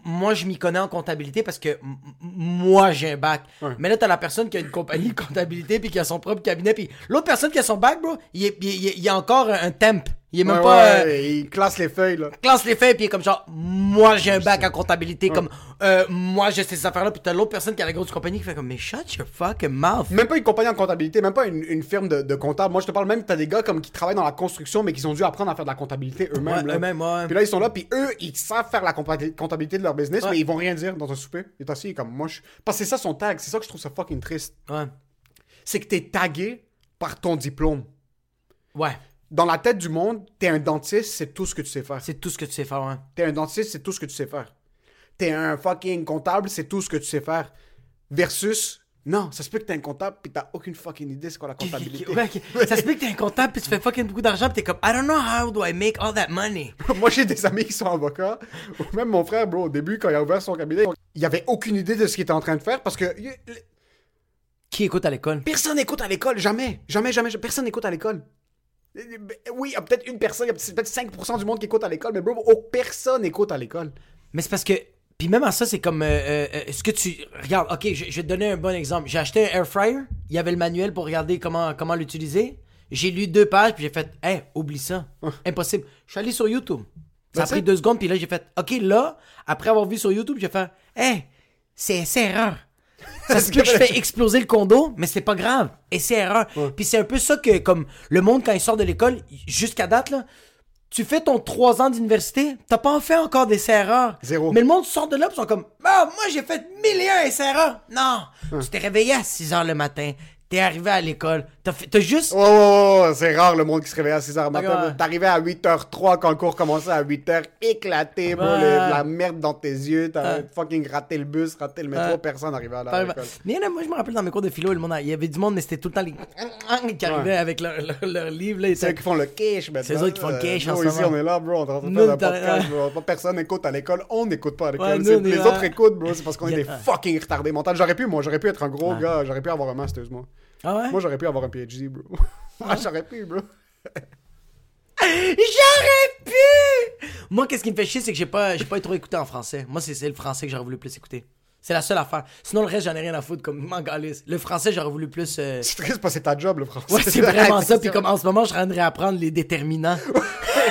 moi, je m'y connais en comptabilité parce que moi, j'ai un bac. Mais là, t'as la personne qui a une compagnie de comptabilité puis qui a son propre cabinet. Puis l'autre personne qui a son bac, bro, il il est encore un temp. Il est même Ouais, pas. ouais, euh, il classe les feuilles, là. classe les faits puis il est comme genre moi j'ai un bac en comptabilité comme euh, moi j'ai ces affaires là puis t'as l'autre personne qui a la grosse compagnie qui fait comme mais shut your fucking mouth Même pas une compagnie en comptabilité, même pas une, une firme de, de comptable. Moi, je te parle même, t'as des gars comme qui travaillent dans la construction, mais qui ont dû apprendre à faire de la comptabilité eux-mêmes. Ouais, là. eux-mêmes, ouais. Puis là, ils sont là, puis eux, ils savent faire la compta- comptabilité de leur business, Ouais. mais ils vont rien dire dans un souper. Il est assis, comme moi. Je... Parce que c'est ça son tag, c'est ça que je trouve ça fucking triste. ouais C'est que t'es tagué par ton diplôme. ouais Dans la tête du monde, t'es un dentiste, c'est tout ce que tu sais faire. c'est tout ce que tu sais faire ouais T'es un dentiste, c'est tout ce que tu sais faire. T'es un fucking comptable, c'est tout ce que tu sais faire. Versus, non, ça se peut que t'es un comptable puis t'as aucune fucking idée c'est quoi la comptabilité. *laughs* Ouais, *laughs* ça se peut que t'es un comptable puis tu fais fucking beaucoup d'argent puis t'es comme I don't know how do I make all that money *laughs* Moi, j'ai des amis qui sont avocats. Ou Même mon frère, bro, au début, quand il a ouvert son cabinet, il avait aucune idée de ce qu'il était en train de faire parce que qui écoute à l'école? Personne n'écoute à l'école. Jamais. Jamais, jamais. jamais. Personne n'écoute à l'école. Oui, il y a peut-être une personne, il y a peut-être 5% du monde qui écoute à l'école, mais bro, oh, personne n'écoute à l'école. Mais c'est parce que. Puis même à ça, c'est comme. euh, euh, euh, ce que tu. Regarde, ok, je, je vais te donner un bon exemple. J'ai acheté un air fryer. Il y avait le manuel pour regarder comment, comment l'utiliser. J'ai lu deux pages, puis j'ai fait, hey, oublie ça. Impossible. Je suis allé sur YouTube. Ça a pris deux secondes, puis là, j'ai fait, ok, là, après avoir vu sur YouTube, j'ai fait, hey, c'est c'est erreur. Ça se peut que je fais exploser le condo, mais c'est pas grave. Et c'est erreur. Puis c'est un peu ça que, comme, le monde, quand il sort de l'école, jusqu'à date, là, tu fais ton 3 ans d'université, t'as pas fait encore des erreurs. Zéro. Mais le monde sort de là, ils sont comme, ah, moi j'ai fait mille et un erreurs. Non, tu t'es réveillé à 6 heures le matin, t'es arrivé à l'école, t'as fait, t'as juste. Oh, oh, oh, c'est rare le monde qui se réveille à 6h matin. Ouais. T'arrivais à 8h03 quand le cours commençait à 8h, éclaté, bro, Ouais. la merde dans tes yeux, t'as Ouais. fucking raté le bus, raté le métro, personne n'arrivait à l'école. Mais là, moi, je me rappelle dans mes cours de philo, le monde, il y avait du monde, mais c'était tout le temps les *laughs* qui arrivaient avec leur, leur, leur livre. Là, C'est eux qui font le cash maintenant. C'est eux qui font le cash en ce ici, moment. on est là, bro, on est en train de faire un podcast, bro. Personne écoute à l'école, on n'écoute pas à l'école. Les autres écoutent, bro, c'est parce qu'on est des fucking retardés mentaux. J'aurais pu, moi, j'aurais pu être un gros gars, j'aurais pu avoir un master's, moi. Ah ouais? Moi, j'aurais pu avoir un PhD, bro. *laughs* Moi, j'aurais pu, bro. J'aurais pu! Moi, qu'est-ce qui me fait chier, c'est que j'ai pas, j'ai pas trop écouté en français. Moi, c'est c'est le français que j'aurais voulu plus écouter. C'est la seule affaire. Sinon, le reste, j'en ai rien à foutre, comme m'en calisse. Le français, j'aurais voulu plus. euh, C'est triste parce que c'est ta job, le français. Ouais, c'est vraiment *laughs* ça. Puis comme en ce moment, je train de réapprendre les déterminants.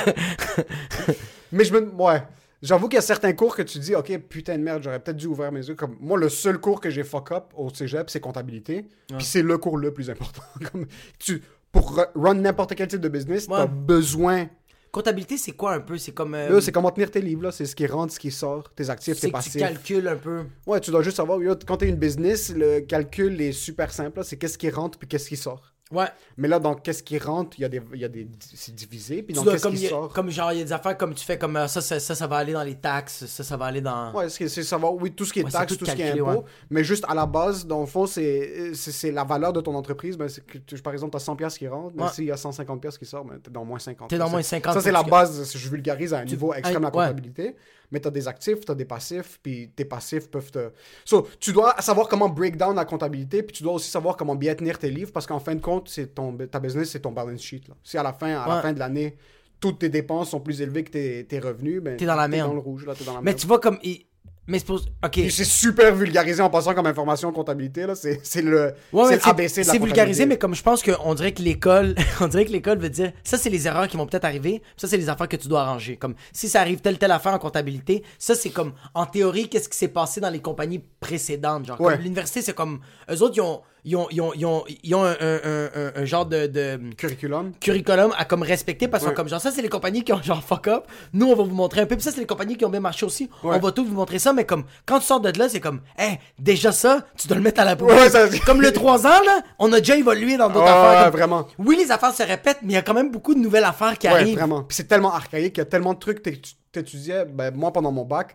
*laughs* Mais je me. Ouais. J'avoue qu'il y a certains cours que tu dis, OK, putain de merde, j'aurais peut-être dû ouvrir mes yeux. Comme moi, le seul cours que j'ai fuck up au cégep, c'est comptabilité. Puis c'est le cours le plus important. *laughs* Comme tu, pour ru- run n'importe quel type de business, Ouais. t'as besoin. Comptabilité, c'est quoi un peu? C'est comme. euh, c'est comment tenir tes livres, là. C'est ce qui rentre, ce qui sort, tes actifs, tes que tu passifs. calcules un peu. Ouais, tu dois juste savoir, yo, quand t'es une business, le calcul est super simple. C'est qu'est-ce qui rentre puis qu'est-ce qui sort. Ouais. Mais là, dans qu'est-ce qui rentre, il y a des. Il y a des c'est divisé. Puis Tu dans dois, qu'est-ce comme, qui sort? comme genre, il y a des affaires comme tu fais, comme euh, ça, ça, ça, ça va aller dans les taxes, ça, ça va aller dans. Ouais, c'est c'est savoir, oui, tout ce qui est Ouais, taxes, tout ce qui est impôt, ouais. mais juste à la base, dans le fond, c'est c'est- c'est la valeur de ton entreprise. Ben, c'est que tu- par exemple, tu as 100 pièces qui rentrent, mais Ouais. s'il y a 150 pièces qui sortent, ben, tu es dans moins 50. T'es dans Ça, moins c'est- 50, Ça, c'est la base, je vulgarise à un niveau extrême la comptabilité. Mais tu as des actifs, tu as des passifs, puis tes passifs peuvent te... So, tu dois savoir comment break down la comptabilité, puis tu dois aussi savoir comment bien tenir tes livres, parce qu'en fin de compte, c'est ton, ta business, c'est ton balance sheet. Là. Si à la fin, à la fin de l'année, toutes tes dépenses sont plus élevées que tes, tes revenus, ben, T'es dans la merde. dans le rouge, là, dans la Mais merde. tu vois, comme. il- Mais c'est pour. Ok. Puis c'est super vulgarisé en passant comme information comptabilité là, c'est c'est le Ouais, c'est C'est vulgarisé, mais comme je pense qu'on dirait que l'école, *laughs* on dirait que l'école veut dire, ça c'est les erreurs qui vont peut-être arriver, ça c'est les affaires que tu dois arranger. Comme si ça arrive telle telle affaire en comptabilité, ça c'est comme en théorie qu'est-ce qui s'est passé dans les compagnies précédentes, genre. Ouais. l'université c'est comme eux autres ils ont ils ont ils ont ils ont, ils ont un, un- un- genre de, de curriculum. curriculum à comme respecter parce que Ouais. comme genre ça c'est les compagnies qui ont genre fuck up nous on va vous montrer un peu puis ça c'est les compagnies qui ont bien marché aussi Ouais. on va tout vous montrer ça mais comme quand tu sors de là c'est comme hey déjà ça tu dois le mettre à la poubelle Ouais, ça- comme le 3 ans là on a déjà évolué dans d'autres affaires comme- vraiment. oui les affaires se répètent mais il y a quand même beaucoup de nouvelles affaires qui arrivent vraiment. Puis c'est tellement archaïque, il y a tellement de trucs que tu t'étudiais ben moi pendant mon bac,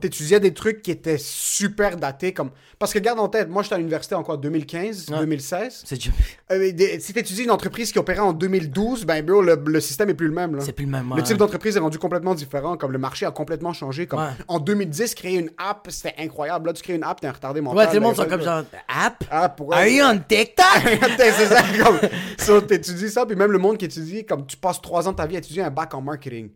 t'étudiais des trucs qui étaient super datés comme parce que garde en tête, moi j'étais à l'université en quoi 2015, Ouais. 2016. c'est déjà- Euh, des- si t'étudies une entreprise qui opérait en 2012, ben bro, le, le système est plus le même c'est plus le même Le ouais. type d'entreprise est rendu complètement différent, comme le marché a complètement changé. Comme Ouais. en 2010, créer une app, c'était incroyable. Là, tu crées une app, t'es un retardé mental. ouais tout le monde Ben, sont comme genre app? App, ouais. are you on TikTok? *laughs* C'est ça, comme, so, t'étudies ça, puis même le monde qui étudie, comme tu passes trois ans de ta vie à étudier un bac en marketing.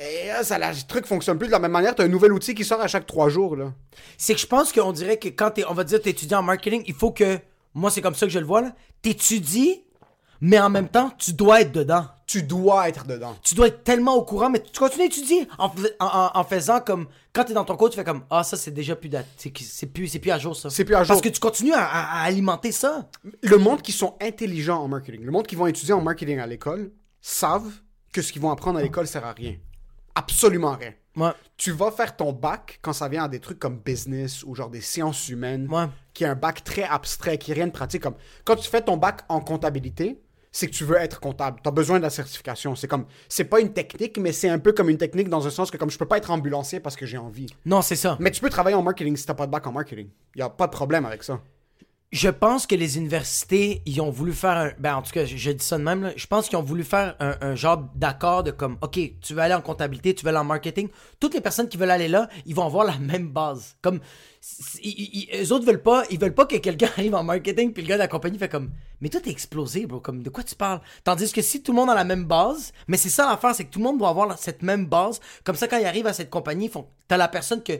Et là, ça, le truc fonctionne plus de la même manière. T'as un nouvel outil qui sort à chaque trois jours, là. c'est que je pense qu'on dirait que quand t'es, on va dire, t'es étudiant en marketing, il faut que, moi c'est comme ça que je le vois, là, t'étudies, mais en même temps, tu dois être dedans. Tu dois être dedans. Tu dois être tellement au courant, mais tu continues à étudier en, fais- en, en- en faisant comme, quand t'es dans ton cours, tu fais comme, ah, ça c'est déjà plus date, c'est, c'est plus, c'est plus à jour ça. C'est plus à jour. Parce que tu continues à, à- à alimenter ça. Le monde qui sont intelligents en marketing, le monde qui vont étudier en marketing à l'école, savent que ce qu'ils vont apprendre à l'école sert à rien. Absolument rien. Ouais. Tu vas faire ton bac quand ça vient à des trucs comme business ou genre des sciences humaines, Ouais. qui est un bac très abstrait, qui est rien de pratique. Comme quand tu fais ton bac en comptabilité, c'est que tu veux être comptable. Tu as besoin de la certification. C'est comme, c'est pas une technique, mais c'est un peu comme une technique dans un sens que comme je peux pas être ambulancier parce que j'ai envie. Non, c'est ça. Mais tu peux travailler en marketing si t'as pas de bac en marketing. Y a pas de problème avec ça. Je pense que les universités, ils ont voulu faire un. Ben, en tout cas, je, dis ça de même, là. Je pense qu'ils ont voulu faire un, genre d'accord de comme, OK, tu veux aller en comptabilité, tu veux aller en marketing. Toutes les personnes qui veulent aller là, ils vont avoir la même base. Comme, ils, ils- ils- eux autres veulent pas, ils veulent pas que quelqu'un *laughs* arrive en marketing puis le gars de la compagnie fait comme, mais toi t'es explosé, bro. Comme, de quoi tu parles? Tandis que si tout le monde a la même base, mais c'est ça l'affaire, c'est que tout le monde doit avoir cette même base. Comme ça, quand il arrive à cette compagnie, ils font, t'as la personne que.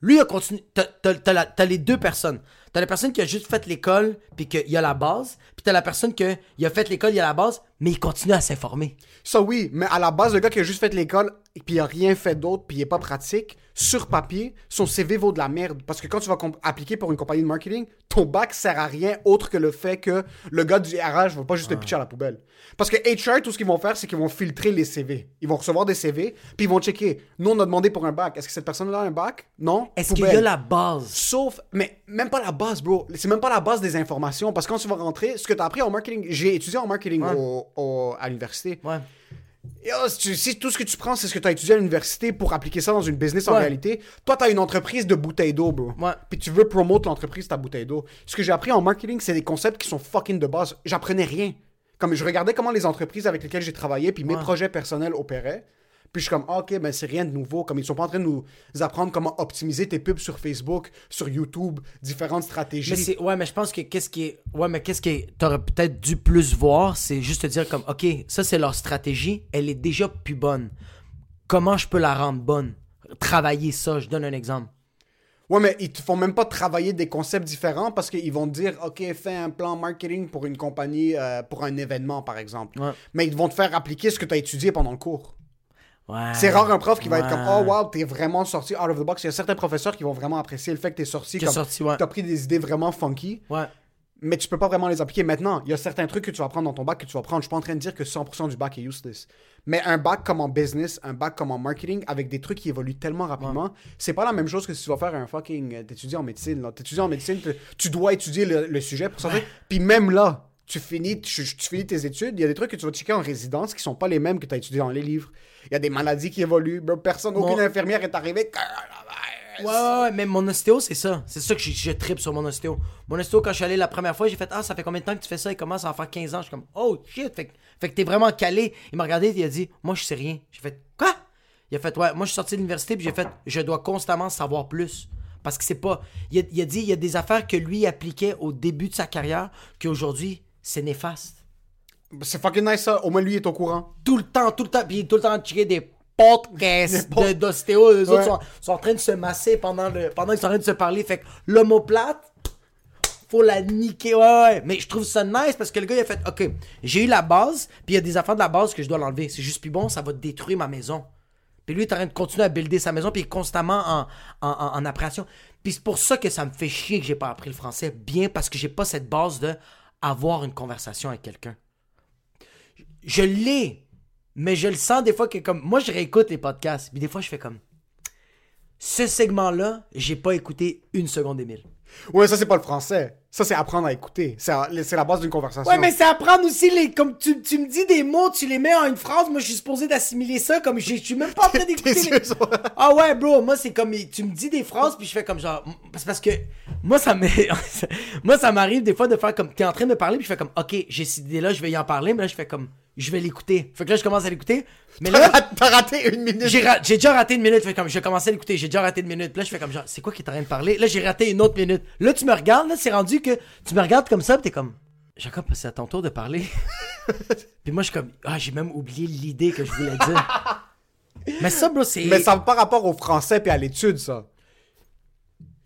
Lui a continué. T'as, t'as les deux personnes. T'as la personne qui a juste fait l'école, puis qu'il a la base. Puis t'as la personne qui a fait l'école, il a la base, mais il continue à s'informer. Ça oui, mais à la base, le gars qui a juste fait l'école puis il a rien fait d'autre puis il est pas pratique, sur papier, son CV vaut de la merde. Parce que quand tu vas appliquer pour une compagnie de marketing, ton bac sert à rien autre que le fait que le gars du RH va pas juste te pitcher à la poubelle. Parce que HR, tout ce qu'ils vont faire, c'est qu'ils vont filtrer les CV. Ils vont recevoir des CV puis ils vont checker. Nous, on a demandé pour un bac. Est-ce que cette personne-là a un bac? Non? Est-ce qu'il y a la base? Sauf, mais même pas la base, bro. C'est même pas la base des informations. Parce que quand tu vas rentrer, ce que tu as appris en marketing, j'ai étudié en marketing au- au- à l'université. Ouais. Si, tu- si tout ce que tu prends, c'est ce que tu as étudié à l'université pour appliquer ça dans une business en réalité, toi, tu as une entreprise de bouteilles d'eau, bro. Ouais. Puis tu veux promote l'entreprise, ta bouteille d'eau. Ce que j'ai appris en marketing, c'est des concepts qui sont fucking de base. J'apprenais rien. Comme je regardais comment les entreprises avec lesquelles j'ai travaillé, puis mes Ouais. projets personnels opéraient. Puis je suis comme, ah, ok, ben c'est rien de nouveau. Comme ils sont pas en train de nous apprendre comment optimiser tes pubs sur Facebook, sur YouTube, différentes stratégies. Mais c'est ouais, mais je pense que qu'est-ce qui est ouais, mais qu'est-ce qui t'aurais peut-être dû plus voir, c'est juste te dire comme OK, ça c'est leur stratégie, elle est déjà plus bonne. Comment je peux la rendre bonne? Travailler ça, je donne un exemple. Ouais, mais ils te font même pas travailler des concepts différents parce qu'ils vont te dire, OK, fais un plan marketing pour une compagnie, euh, pour un événement, par exemple. Ouais. Mais ils vont te faire appliquer ce que tu as étudié pendant le cours. Ouais. C'est rare un prof qui va être comme, oh wow, t'es vraiment sorti out of the box. Il y a certains professeurs qui vont vraiment apprécier le fait que t'es sorti comme, sorti, ouais. t'as pris des idées vraiment funky, Ouais. mais tu peux pas vraiment les appliquer maintenant. Il y a certains trucs que tu vas prendre dans ton bac que tu vas prendre. Je suis pas en train de dire que 100% du bac est useless. Mais un bac comme en business, un bac comme en marketing, avec des trucs qui évoluent tellement rapidement, c'est pas la même chose que si tu vas faire un fucking. euh, T'étudies en médecine, là. T'étudies en médecine, tu- dois étudier le, le sujet pour sortir. Puis même là, tu finis, tu, tu finis tes études, il y a des trucs que tu vas checker en résidence qui sont pas les mêmes que tu as étudié dans les livres. Il y a des maladies qui évoluent. Personne, aucune Bon. infirmière est arrivée. Ouais, ouais, ouais, mais mon ostéo, c'est ça. C'est ça que je, je tripe sur mon ostéo. Mon ostéo, quand je suis allé la première fois, j'ai fait Ah, ça fait combien de temps que tu fais ça? Il commence à en faire 15 ans. Je suis comme Oh shit. Fait, que- fait que t'es vraiment calé. Il m'a regardé, il a dit Moi, je sais rien. J'ai fait Quoi? Il a fait Ouais, moi, je suis sorti de l'université, puis j'ai fait Je dois constamment savoir plus. Parce que c'est pas. Il a, il a dit Il y a des affaires que lui appliquait au début de sa carrière, qu'aujourd'hui, c'est néfaste. C'est fucking nice ça. Au moins lui est au courant. Tout le temps, tout le temps. Puis il est tout le temps en checker des podcasts de- d'ostéo. Les autres Ouais. sont, sont en train de se masser pendant, le, pendant qu'ils sont en train de se parler. Fait que l'homoplate, faut la niquer. Ouais, ouais. Mais je trouve ça nice parce que le gars, il a fait Ok, j'ai eu la base, puis il y a des affaires de la base que je dois l'enlever. C'est juste plus bon, ça va détruire ma maison. Puis lui, il est en train de continuer à builder sa maison, puis il est constamment en, en, en, en appréhension. Puis c'est pour ça que ça me fait chier que j'ai pas appris le français bien, parce que j'ai pas cette base de avoir une conversation avec quelqu'un. Je l'ai, mais je le sens des fois que comme. Moi, je réécoute les podcasts, puis des fois, je fais comme. Ce segment-là, j'ai pas écouté une seconde Émile. Ouais, ça c'est pas le français. Ça c'est apprendre à écouter. C'est c'est la base d'une conversation. Ouais, mais c'est apprendre aussi les. Comme tu, tu me dis des mots, tu les mets en une phrase, moi je suis supposé d'assimiler ça, comme je suis même pas en train d'écouter les. Ah ouais, bro, moi c'est comme. Tu me dis des phrases, puis je fais comme genre. C'est parce que. Moi ça m'est. *laughs* moi ça m'arrive des fois de faire comme. T'es en train de me parler, puis je fais comme. Ok, j'ai cette idée-là, je vais y en parler, mais là je fais comme. Je vais l'écouter. Fait que là je commence à l'écouter. Mais *laughs* là. T'as raté une minute. J'ai, ra- déjà raté une minute, fait comme je commencer à l'écouter, j'ai déjà raté une minute. Puis là, je fais comme genre, c'est quoi qui est en train de parler? Là, j'ai raté une autre minute. Là, tu me regardes, là, c'est rendu que tu me regardes comme ça, pis t'es comme, Jacob, c'est à ton tour de parler. *laughs* puis moi, je suis comme, ah, j'ai même oublié l'idée que je voulais dire. *laughs* Mais ça, bro, c'est. Mais ça n'a pas rapport au français puis à l'étude, ça.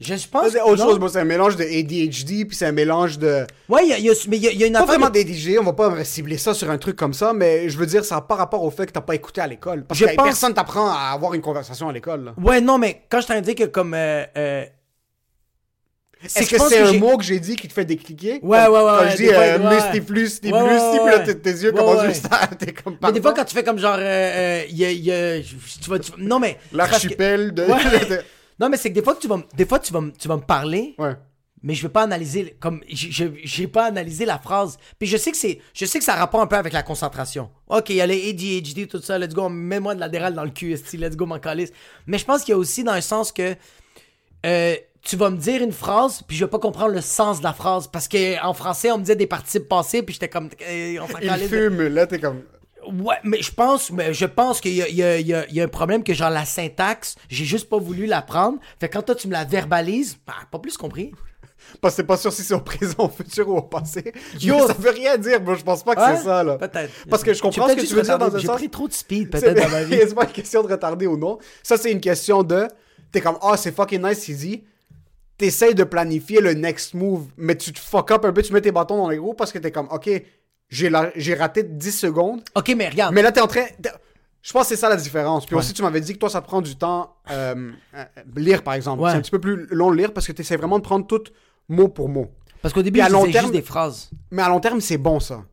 Je, pense. C'est autre non. chose, moi, c'est un mélange de ADHD puis c'est un mélange de. Ouais, il y a, y a- mais il y a, il y a une Pas affaire. vraiment de- d'ADHD, on va pas cibler ça sur un truc comme ça, mais je veux dire, ça n'a pas rapport au fait que t'as pas écouté à l'école. Parce Je que pense- personne t'apprend à avoir une conversation à l'école. là. Ouais, non, mais quand je t'ai dit que comme. euh, euh, Est-ce que c'est un mot que j'ai dit qui te fait décliquer? Ouais, Comme- ouais, ouais, Quand ouais, je dis fois, euh, ouais. Plus, Ouais, plus, ouais, ouais. là, tes- yeux commencent juste à. T'es comme. Mais des fois, quand tu fais comme genre. euh, euh, y a. il y a- tu vas, tu- non, mais. L'archipel de. *laughs* Non, mais c'est que des fois que tu vas, m- des fois tu vas, m- tu vas me parler, ouais. mais je vais pas analyser, comme, j'ai- j'ai j'ai pas analysé la phrase. Puis je sais que c'est, je sais que ça a rapport un peu avec la concentration. Ok, il y a les ADHD, tout ça, let's go, mets-moi de l'adéral dans le cul, esti, let's go, m'en calisse. Mais je pense qu'il y a aussi dans un sens que, euh, tu vas me dire une phrase, puis je vais pas comprendre le sens de la phrase. Parce que en français, on me disait des participes passés, puis j'étais comme, eh, on s'en Il calisse de- fume, là, t'es comme. Ouais, mais je pense, mais je pense qu'il y a, il y, a, il y, a, il y a un problème que genre la syntaxe, j'ai juste pas voulu l'apprendre. Fait que quand toi tu me la verbalises, bah, pas plus compris. Parce que c'est pas sûr si c'est au présent, *laughs* au futur ou au passé. Yo. Mais ça veut rien dire, moi, je pense pas que Ouais, c'est ça, là. Peut-être. Parce que je comprends J'ai ce que tu veux dire dans un J'ai sens. pris trop de speed peut-être dans ma *laughs* vie. c'est pas une question de retarder ou non. Ça, c'est une question de. T'es comme, ah, c'est fucking nice, dit. t'essayes de planifier le next move, mais tu te fuck up un peu, tu mets tes bâtons dans les roues parce que t'es comme, ok, j'ai la- raté 10 secondes, Ok, mais regarde. mais là t'es en train. Je pense que c'est ça la différence. Puis aussi, tu m'avais dit que toi, ça te prend du temps. euh, euh, lire, par exemple. Ouais. C'est un petit peu plus long de lire parce que tu essaies vraiment de prendre tout mot pour mot. Parce qu'au début, à long terme- juste des phrases. Mais à long terme, c'est bon ça.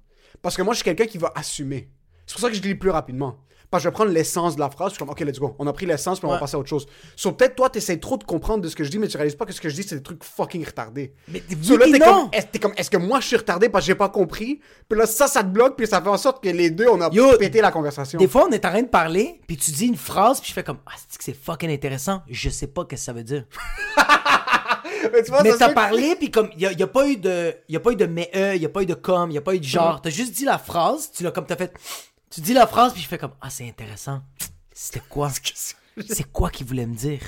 Parce que moi, je suis quelqu'un qui va assumer. C'est pour ça que je lis plus rapidement. Parce que je vais prendre l'essence de la phrase, je suis comme, ok, let's go. On a pris l'essence, puis on va passer à autre chose. So, peut-être toi, t'essayes trop de comprendre de ce que je dis, mais tu réalises pas que ce que je dis, c'est des trucs fucking retardés. Mais So, là, t'es comme, t'es comme, est-ce que moi, je suis retardé parce que j'ai pas compris? Puis là, ça, ça te bloque, puis ça fait en sorte que les deux, on a Yo, pété la conversation. Des fois, on est en train de parler, puis tu dis une phrase, puis je fais comme Ah, c'est que c'est fucking intéressant? Je sais pas qu'est-ce que ça veut dire. *laughs* mais tu vois, mais t'as parlé, puis comme, il y a, y a pas eu de, y a pas eu de mais euh, y a pas eu de comme, y a pas eu de genre. T'as juste dit la phrase, tu l'as comme t'as fait. Tu dis la phrase, puis je fais comme Ah, c'est intéressant. C'était quoi? *laughs* C'est quoi qu'il voulait me dire?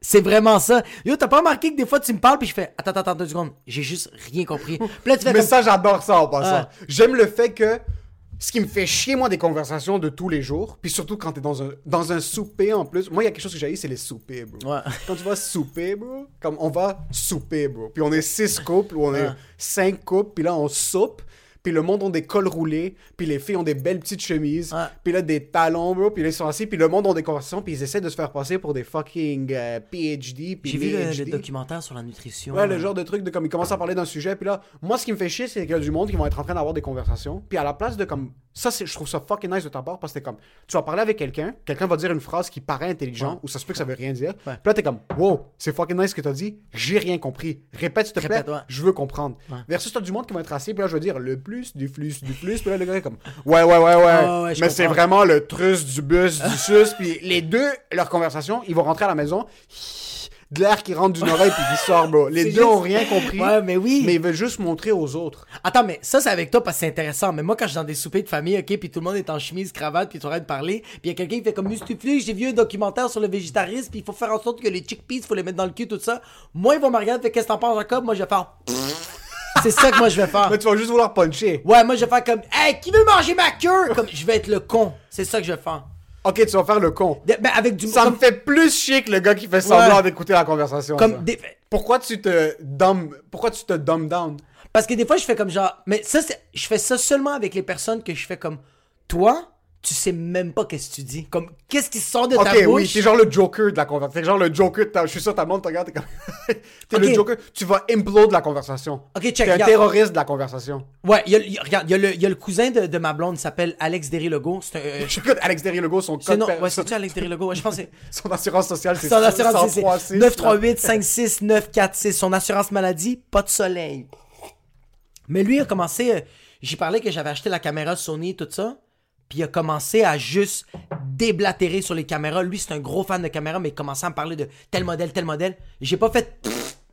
C'est vraiment ça. Yo, t'as pas remarqué que des fois tu me parles, puis je fais Attends, attends, attends deux secondes. J'ai juste rien compris. *laughs* Puis là, tu fais Mais comme ça, j'adore ça en passant. Ah. J'aime le fait que ce qui me fait chier, moi, des conversations de tous les jours, puis surtout quand t'es dans un, dans un souper en plus. Moi, il y a quelque chose que j'ai c'est les soupers, bro. Ouais. Quand tu vas souper, bro, comme on va souper, bro. Puis on est six couples, ou on est Ah. cinq couples, puis là, on soupe. Puis le monde ont des cols roulés, puis les filles ont des belles petites chemises, puis là des talons, bro, puis ils sont assis, puis le monde ont des conversations, puis ils essaient de se faire passer pour des fucking euh, PhD, puis J'ai vu le, le VHD. documentaire sur la nutrition. Ouais, le genre de truc de comme ils commencent à parler d'un sujet, puis là, moi ce qui me fait chier, c'est qu'il y a du monde qui vont être en train d'avoir des conversations, puis à la place de comme ça, je trouve ça fucking nice de ta part parce que t'es comme tu vas parler avec quelqu'un, quelqu'un va dire une phrase qui paraît intelligente ou ça se peut que ça veut rien dire, Ouais. puis là t'es comme wow, c'est fucking nice ce que t'as dit, j'ai rien compris, répète s'il te plaît, ouais. je veux comprendre. Versus t'as du monde qui va être assis, puis là je veux dire le plus du plus du plus, puis là le gars est comme ouais ouais ouais ouais, mais c'est vraiment le trus du bus du sus, puis les deux leur conversation, ils vont rentrer à la maison. De l'air qui rentre d'une oreille puis qui sort, bro. Les deux ont rien compris. Ouais, mais oui. Mais ils veulent juste montrer aux autres. Attends, mais ça, c'est avec toi parce que c'est intéressant. Mais moi, quand je suis dans des soupers de famille, ok, puis tout le monde est en chemise, cravate, puis tu arrêtes de parler, puis il y a quelqu'un qui fait comme Mustuflu, j'ai vu un documentaire sur le végétarisme, puis il faut faire en sorte que les chickpeas, faut les mettre dans le cul, tout ça. Moi, ils vont me regarder, fait qu'est-ce que t'en penses, Jacob? Moi, je vais faire. *laughs* c'est ça que moi, je vais faire. Mais tu vas juste vouloir puncher. Ouais, moi, je vais faire comme Hey, qui veut manger ma queue? Comme, je vais être le con. C'est ça que je vais faire. Ok, tu vas faire le con. De- ben, avec du. Ça comme, me fait plus chier que le gars qui fait semblant Ouais. d'écouter la conversation. ça. comme des- Pourquoi tu te dumb... Pourquoi tu te dumb down? Parce que des fois, je fais comme genre. Mais ça, je fais ça seulement avec les personnes que je fais comme. Toi, tu sais même pas qu'est-ce que tu dis. Comme, qu'est-ce qui sort de Ok, ta oui, bouche? t'es genre le Joker de la conversation. T'es genre le Joker, de ta- je suis sûr, ta blonde te regarde, t'es comme... *laughs* t'es Ok. le Joker, tu vas implode la conversation. Ok, check, T'es un terroriste de la conversation. Ouais, y a, il y a- regarde, il y, a le- il y a le cousin de, de ma blonde, il s'appelle Alex Derry-Legault. C'est un. euh, J'écoute Alex Derry-Legault, son code... non, per- ouais, c'est-tu Alex Derry-Legault? Ouais, je pense que c'est. son assurance sociale, c'est Son assurance, c'est 103,6, 938 56 946. Son assurance maladie, pas de soleil. Mais lui, il a commencé. euh, J'ai parlé que j'avais acheté la caméra Sony, tout ça. Puis il a commencé à juste déblatérer sur les caméras. Lui, c'est un gros fan de caméra, mais il commençait à me parler de tel modèle, tel modèle. J'ai pas fait.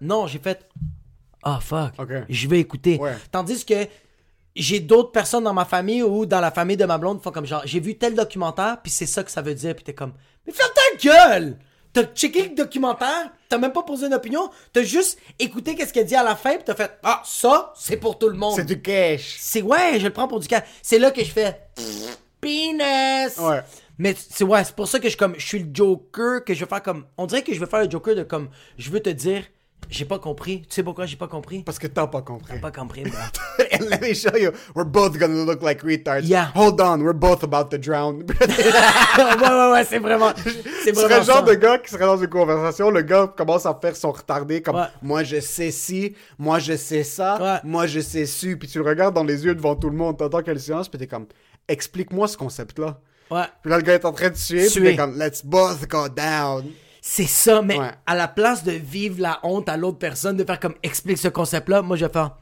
Non, j'ai fait. Ah, fuck. Ok. Je vais écouter. Ouais. Tandis que j'ai d'autres personnes dans ma famille ou dans la famille de ma blonde qui font comme genre, j'ai vu tel documentaire, puis c'est ça que ça veut dire, puis t'es comme, mais ferme ta gueule! T'as checké le documentaire, t'as même pas posé une opinion, t'as juste écouté qu'est-ce qu'elle dit à la fin, puis t'as fait, ah, ça, c'est pour tout le monde. C'est du cash. C'est ouais, je le prends pour du cas. C'est là que je fais, penis! Ouais. Mais c'est ouais, c'est pour ça que je comme je suis le Joker que je vais faire comme on dirait que je vais faire le Joker de comme je veux te dire j'ai pas compris. Tu sais pourquoi j'ai pas compris? Parce que t'as pas compris. Pas compris. bro. And *laughs* let me show you, we're both gonna look like retards. Yeah. Hold on, we're both about to drown. *laughs* ouais ouais ouais, c'est vraiment *laughs* c'est vraiment le genre de gars qui serait dans une conversation, le gars commence à faire son retardé comme Ouais. moi je sais ci, moi je sais ça, Ouais. moi je sais su, puis tu le regardes dans les yeux devant tout le monde, t'entends quelle silence, puis t'es comme explique-moi ce concept-là. Ouais. Puis là le gars est en train de suer, puis Suer. t'es comme let's both go down. C'est ça mais Ouais. à la place de vivre la honte à l'autre personne de faire comme explique ce concept là, moi je vais faire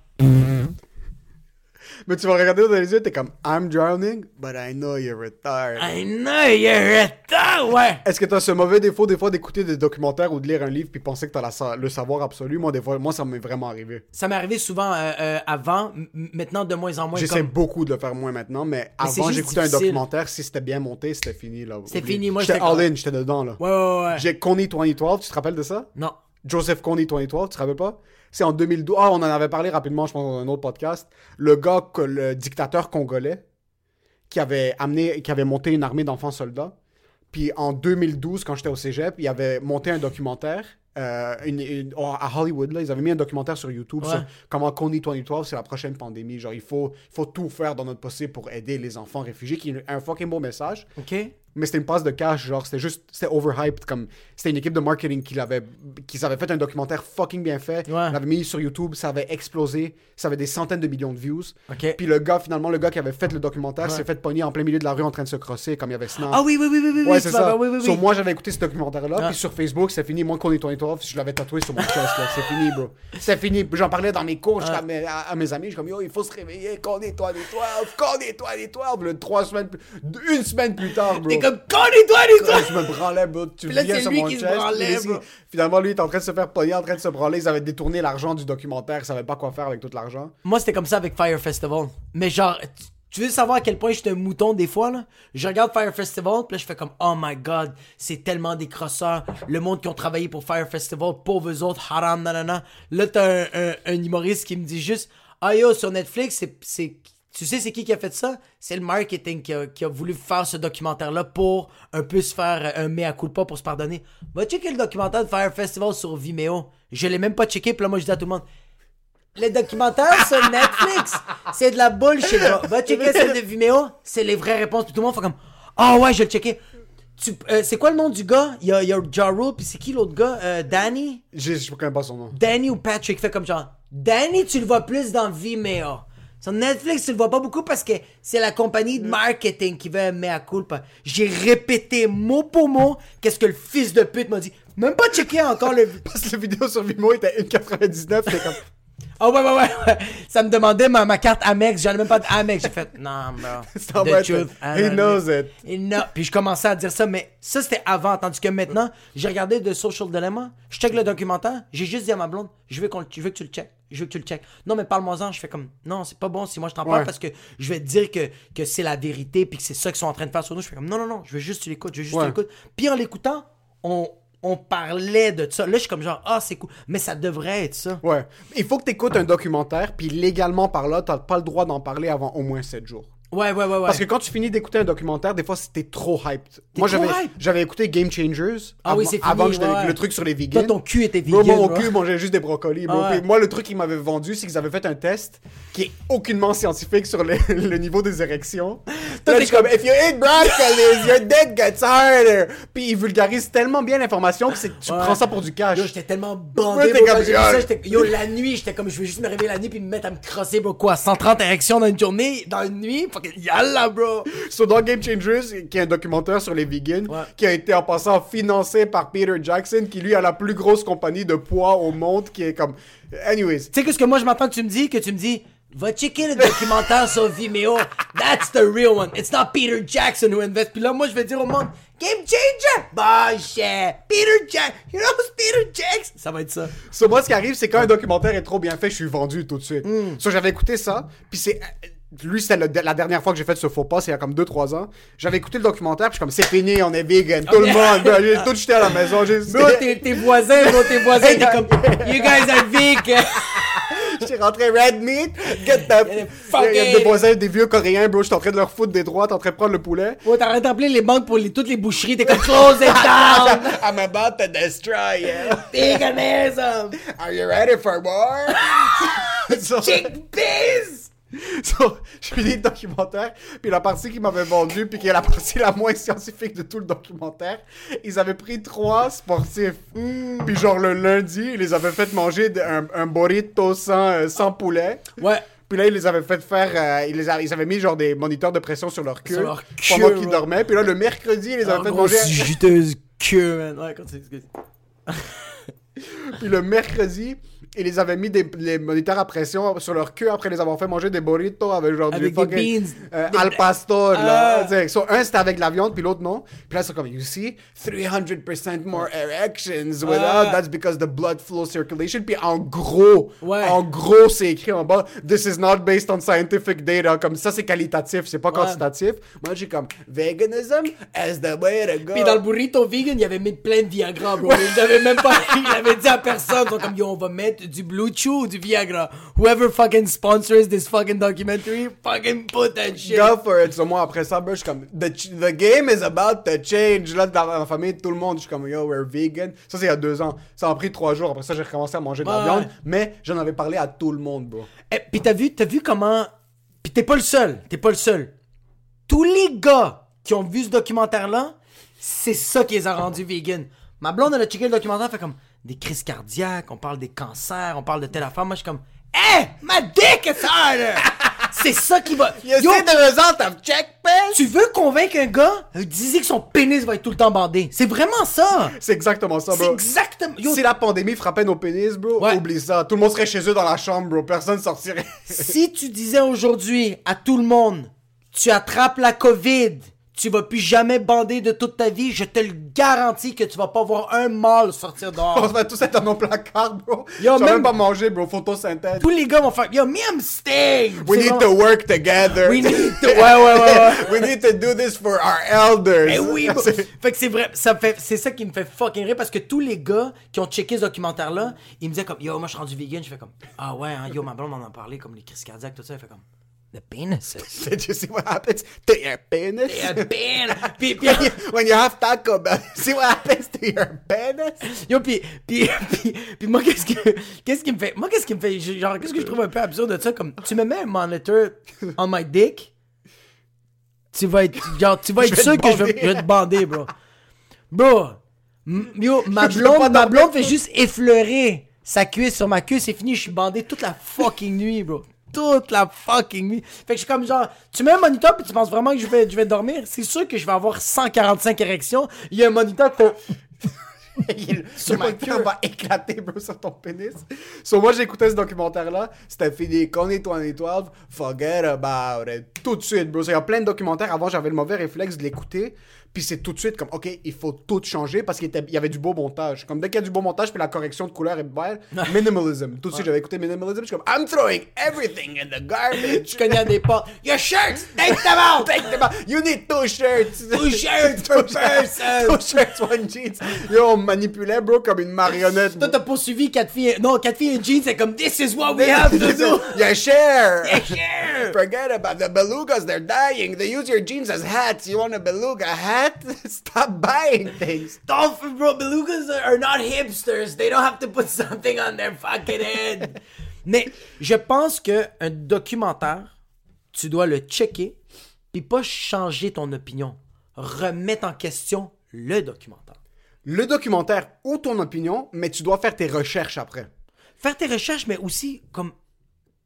Mais tu vas regarder dans les yeux, t'es comme I'm drowning, but I know you're retarded. I know you're ta- ouais. Est-ce que t'as ce mauvais défaut des fois d'écouter des documentaires ou de lire un livre puis penser que t'as sa- le savoir absolu? Moi, des fois, moi, ça m'est vraiment arrivé. Ça m'est arrivé souvent euh, euh, avant, maintenant de moins en moins J'essaie comme beaucoup de le faire moins maintenant, mais, avant, j'écoutais un documentaire. Si c'était bien monté, c'était fini. là. C'était fini, moi, j'étais all in, j'étais dedans. Là. Ouais ouais ouais. J'ai Coney 2012, tu te rappelles de ça? Non. Joseph Coney 2012, tu te rappelles pas? C'est en 2012. Ah, on en avait parlé rapidement, je pense, dans un autre podcast. Le gars, le dictateur congolais, qui avait amené, qui avait monté une armée d'enfants soldats. Puis en 2012, quand j'étais au cégep, il avait monté un documentaire euh, une- une- oh, à Hollywood, là, ils avaient mis un documentaire sur YouTube Ouais. sur comment Coney 2012, c'est la prochaine pandémie. Genre, il faut, il faut tout faire dans notre possible pour aider les enfants réfugiés, qui est un fucking beau message. OK? Mais c'était une passe de cash, genre, c'était juste, c'était overhyped. Comme, c'était une équipe de marketing qui l'avait, qui avait fait un documentaire fucking bien fait. Ouais. L'avait mis sur YouTube, ça avait explosé, ça avait des centaines de millions de views. Puis le gars, finalement, le gars qui avait fait le documentaire Ouais. s'est fait pogner en plein milieu de la rue en train de se crosser, comme il y avait Snap. Ah oui, oui, oui, oui, oui. Ouais, oui, c'est ça. Oui, oui, oui. So, moi, j'avais écouté ce documentaire-là, Ah. puis sur Facebook, c'est fini. Moi, Coney 2012, je l'avais tatoué sur mon chest, là. C'est fini, bro. C'est fini. J'en parlais dans mes cours, Ah. à, mes, à, à mes amis, je comme, yo, il faut se réveiller, Coney 2012, Coney 2012. Puis là, trois semaines, une semaine plus tard, bro. Comme, connais-toi, les toi! Je me branlais, bro. Tu Puis là, viens sur lui mon qui se chest. branlait, puis bro. Finalement, lui, il est en train de se faire pogner, en train de se branler. Ils avaient détourné l'argent du documentaire. Ils savaient pas quoi faire avec tout l'argent. Moi, c'était comme ça avec Fire Festival. Mais genre, tu- veux savoir à quel point j'étais un mouton des fois, là? Je regarde Fire Festival, puis là, je fais comme, oh my god, c'est tellement des crosseurs. Le monde qui ont travaillé pour Fire Festival, pauvres eux autres, haram, nanana. Là, t'as un, un, un humoriste qui me dit juste, ah yo, sur Netflix, c'est, tu sais c'est qui qui a fait ça? C'est le marketing qui a, qui a voulu faire ce documentaire-là pour un peu se faire un mea culpa pour se pardonner. Va checker le documentaire de Fire Festival sur Vimeo. Je l'ai même pas checké, puis là, moi, je dis à tout le monde, le documentaire sur *laughs* Netflix, c'est de la bullshit. Va, va checker celle de Vimeo, c'est les vraies réponses. Puis tout le monde fait comme Ah ouais, je vais le checker. Euh, c'est quoi le nom du gars? Il y a, il y a Ja Rule, puis c'est qui l'autre gars? Euh, Danny? Je je connais pas son nom. Danny ou Patrick fait comme genre Danny, tu le vois plus dans Vimeo. Sur Netflix, tu le vois pas beaucoup parce que c'est la compagnie de marketing qui veut un mea culpa. J'ai répété mot pour mot qu'est-ce que le fils de pute m'a dit. Même pas checké encore le. *laughs* Parce que la vidéo sur Vimeo était 1,99. C'était comme. *laughs* Ah ouais, ouais, ouais, ouais. Ça me demandait ma, ma carte Amex. J'en ai même pas de Amex. J'ai fait, non, bro. *laughs* C'est The truth, he knows know. it. Et non. Puis je commençais à dire ça, mais ça, c'était avant. Tandis que maintenant, j'ai regardé The Social Dilemma. Je check le documentaire. J'ai juste dit à ma blonde, je veux, qu'on, je veux que tu le checkes. Je veux que tu le checkes. Non, mais parle-moi-en. Je fais comme, non, c'est pas bon si moi je t'en parle Ouais. parce que je vais te dire que, que c'est la vérité puis que c'est ça qu'ils sont en train de faire sur nous. Je fais comme, non, non, non, je veux juste que tu l'écoutes. Je veux juste que Ouais. tu l'écoutes. Puis en l'écoutant, on, on parlait de ça. Là, je suis comme genre, ah, c'est cool. Mais ça devrait être ça. Ouais. Il faut que tu écoutes un documentaire, puis légalement par là, t'as pas le droit d'en parler avant au moins 7 jours. Ouais, ouais, ouais, ouais. Parce que quand tu finis d'écouter un documentaire, des fois c'était trop hyped. Moi j'avais écouté Game Changers Ah oui, avant- c'est fini, avant que ouais, le truc sur les Toi, vegans. ton cul était vegan. mon bro. cul mangeait juste des brocolis. bro. Ah ouais. Moi, le truc qu'ils m'avaient vendu, c'est qu'ils avaient fait un test qui est aucunement scientifique sur le, *laughs* le niveau des érections. Je suis comme, if you eat broccoli, *laughs* your dick gets harder. Puis ils vulgarisent tellement bien l'information que tu Ouais. prends ça pour du cash. Yo, j'étais tellement bandé, t'es bro, comme, ça, Yo, la nuit, j'étais comme, je veux juste me réveiller la nuit puis me mettre à me crosser, bro, quoi, 130 érections dans une journée, dans une nuit, yalla, bro. So, dans Game Changers, qui est un documentaire sur les vegans, Ouais. qui a été en passant financé par Peter Jackson, qui lui a la plus grosse compagnie de poids au monde, qui est comme. Anyways. Tu sais, qu'est-ce que moi je m'entends que tu me dis, que tu me dis, va checker le documentaire *laughs* sur Vimeo, that's the real one, it's not Peter Jackson who invest. Puis là, moi, je vais dire au monde, Game Changer, bullshit, Peter Jackson, you know who's Peter Jackson? Ça va être ça. So, moi, ce qui arrive, c'est quand un documentaire est trop bien fait, je suis vendu tout de suite. So, j'avais écouté ça, puis c'est. Lui, c'était la dernière fois que j'ai fait ce faux pas, c'est il y a comme 2-3 ans. J'avais écouté le documentaire, puis je suis comme, c'est fini, on est vegan, tout le monde. bro, J'ai tout jeté à la maison. J'ai Bro, tes, tes voisins, bro, tes voisins, t'es comme, *laughs* you guys are vegan. *laughs* J'étais rentré red meat, get the. Il y a des voisins, des vieux coréens, bro, j'étais en train de leur foutre des droites, en train de prendre le poulet. Bro, t'arrêtes d'appeler les banques pour les, toutes les boucheries, t'es comme, close it down. *laughs* I'm about to destroy you. Veganism. Are you ready for more? Chickpeas. *laughs* so, je finis le documentaire, puis la partie qui m'avait vendu, puis qui est la partie la moins scientifique de tout le documentaire, ils avaient pris trois sportifs. Puis genre le lundi, ils les avaient fait manger un, un burrito sans, euh, sans poulet. Ouais. Puis là, ils les avaient fait faire. euh, ils, les a- ils avaient mis genre des moniteurs de pression sur leur queue Sur leur pendant queue, qu'ils ouais. dormaient. Puis là, le mercredi, ils les avaient En fait gros, manger. juteuse queue, man. Ouais, continue, excuse. Puis le mercredi, ils les avaient mis des les moniteurs à pression sur leur queue après les avoir fait manger des burritos avec genre Avec du fucking, euh, Des- al pastor là. Ah. So, un c'était avec la viande puis l'autre non. Puis là c'est comme you see 300% more erections without Ah. that's because the blood flow circulation puis en gros Ouais. en gros c'est écrit en bas this is not based on scientific data comme ça c'est qualitatif c'est pas quantitatif. Moi j'ai comme veganism is the way to go. Puis dans le burrito vegan, il avait mis plein de Viagra, bro. Il avait même pas, *laughs* il avait dit à personne. Ils sont comme, yo, on va mettre du Blue Chew ou du Viagra. Whoever fucking sponsors this fucking documentary, fucking put that shit. Go for it. So, moi, après ça, bro, je suis comme, the, the game is about to change. Là, dans ma famille, tout le monde, je suis comme, yo, we're vegan. Ça, c'est il y a deux ans. Ça a pris trois jours. Après ça, j'ai recommencé à manger de la Ouais, viande. Mais j'en avais parlé à tout le monde, bro. Eh, Puis t'as vu, t'as vu comment. Puis t'es pas le seul. T'es pas le seul. Tous les gars qui ont vu ce documentaire-là, c'est ça qui les a rendus vegan. Ma blonde, elle a checké le documentaire, elle fait comme des crises cardiaques, on parle des cancers, on parle de telle affaire. Moi, je suis comme, hé, ma dick is *laughs* harder! c'est ça qui va. You Yo, see the result of check tu veux convaincre un gars, euh, disait que son pénis va être tout le temps bandé. C'est vraiment ça. C'est exactement ça, C'est bro. exactement. Yo, Si la pandémie frappait nos pénis, bro, Ouais. oublie ça. Tout le monde serait chez eux dans la chambre, bro. Personne sortirait. si tu disais aujourd'hui à tout le monde, tu attrapes la COVID, tu vas plus jamais bander de toute ta vie, je te le garantis que tu vas pas voir un mâle sortir *laughs* On dehors. va tous être dans nos placards, bro. Yo, même- même pas manger, bro. Photosynthèse. Tous les gars vont faire Yo, me I'm sting! We need vraiment- to work together. We need to- *laughs* Ouais, ouais, ouais, ouais. We need to do this for our elders. Eh oui, bro. Fait que c'est vrai, ça fait, c'est ça qui me fait fucking rire parce que tous les gars qui ont checké ce documentaire-là, ils me disaient comme, yo, moi je suis rendu vegan, je fais comme, ah ouais, hein, yo, ma blonde m'en a parlé, comme les crises cardiaques, tout ça, elle fait comme, the penis. *laughs* Did you see what happens? To your penis? Puis, puis- *laughs* when, you, when you have Taco Bell, *laughs* see what happens to your penis? Yo, puis, puis, puis, puis moi, qu'est-ce que, qu'est-ce qui me fait, moi, qu'est-ce qui me fait, genre, qu'est-ce que je trouve un peu absurde de ça, comme, tu me mets un monitor on my dick, tu vas être, genre, tu vas être sûr que je vais, bander. je vais te bander, bro. Bro, yo, ma blonde, ma blonde fait juste effleurer sa cuisse sur ma cuisse, c'est fini, je suis bandé toute la fucking nuit, bro. Toute la fucking nuit. Fait que je suis comme genre, tu mets un moniteur puis tu penses vraiment que je vais, je vais dormir, c'est sûr que je vais avoir 145 érections. Il y a un moniteur qui fait... *laughs* Sur ma va *laughs* éclater, bro, sur ton pénis. So, moi, j'écoutais ce documentaire-là. C'était fini. Coney 2012, forget about it. Tout de suite, bro. Il y a plein de documentaires. Avant, j'avais le mauvais réflexe de l'écouter. Puis c'est tout de suite comme, OK, il faut tout changer parce qu'il était- il y avait du beau montage. Comme dès qu'il y a du beau montage, puis la correction de couleur est belle, *laughs* minimalism. Tout de suite, j'avais écouté minimalism. Je suis comme, I'm throwing everything in the garbage. Je cognais des portes. *laughs* Your shirts, take them out! Take them out. You need two shirts. Two shirts *laughs* per person. two shirts, one jeans. Yo, on me manipulait, bro, comme une marionnette. Toi, t'as poursuivi quatre filles. Non, quatre filles en jeans, c'est comme This is what we have to do. Yeah, share. Yeah, share. Forget about the belugas. They're dying. They use your jeans as hats. You want a beluga hat? *laughs* Stop buying things. Dolphin, bro, belugas are not hipsters. They don't have to put *laughs* something on their fucking head. Mais je pense que un documentaire, tu dois le checker, puis pas changer ton opinion. Remettre en question le documentaire. Le documentaire ou ton opinion, mais tu dois faire tes recherches après. faire tes recherches, mais aussi comme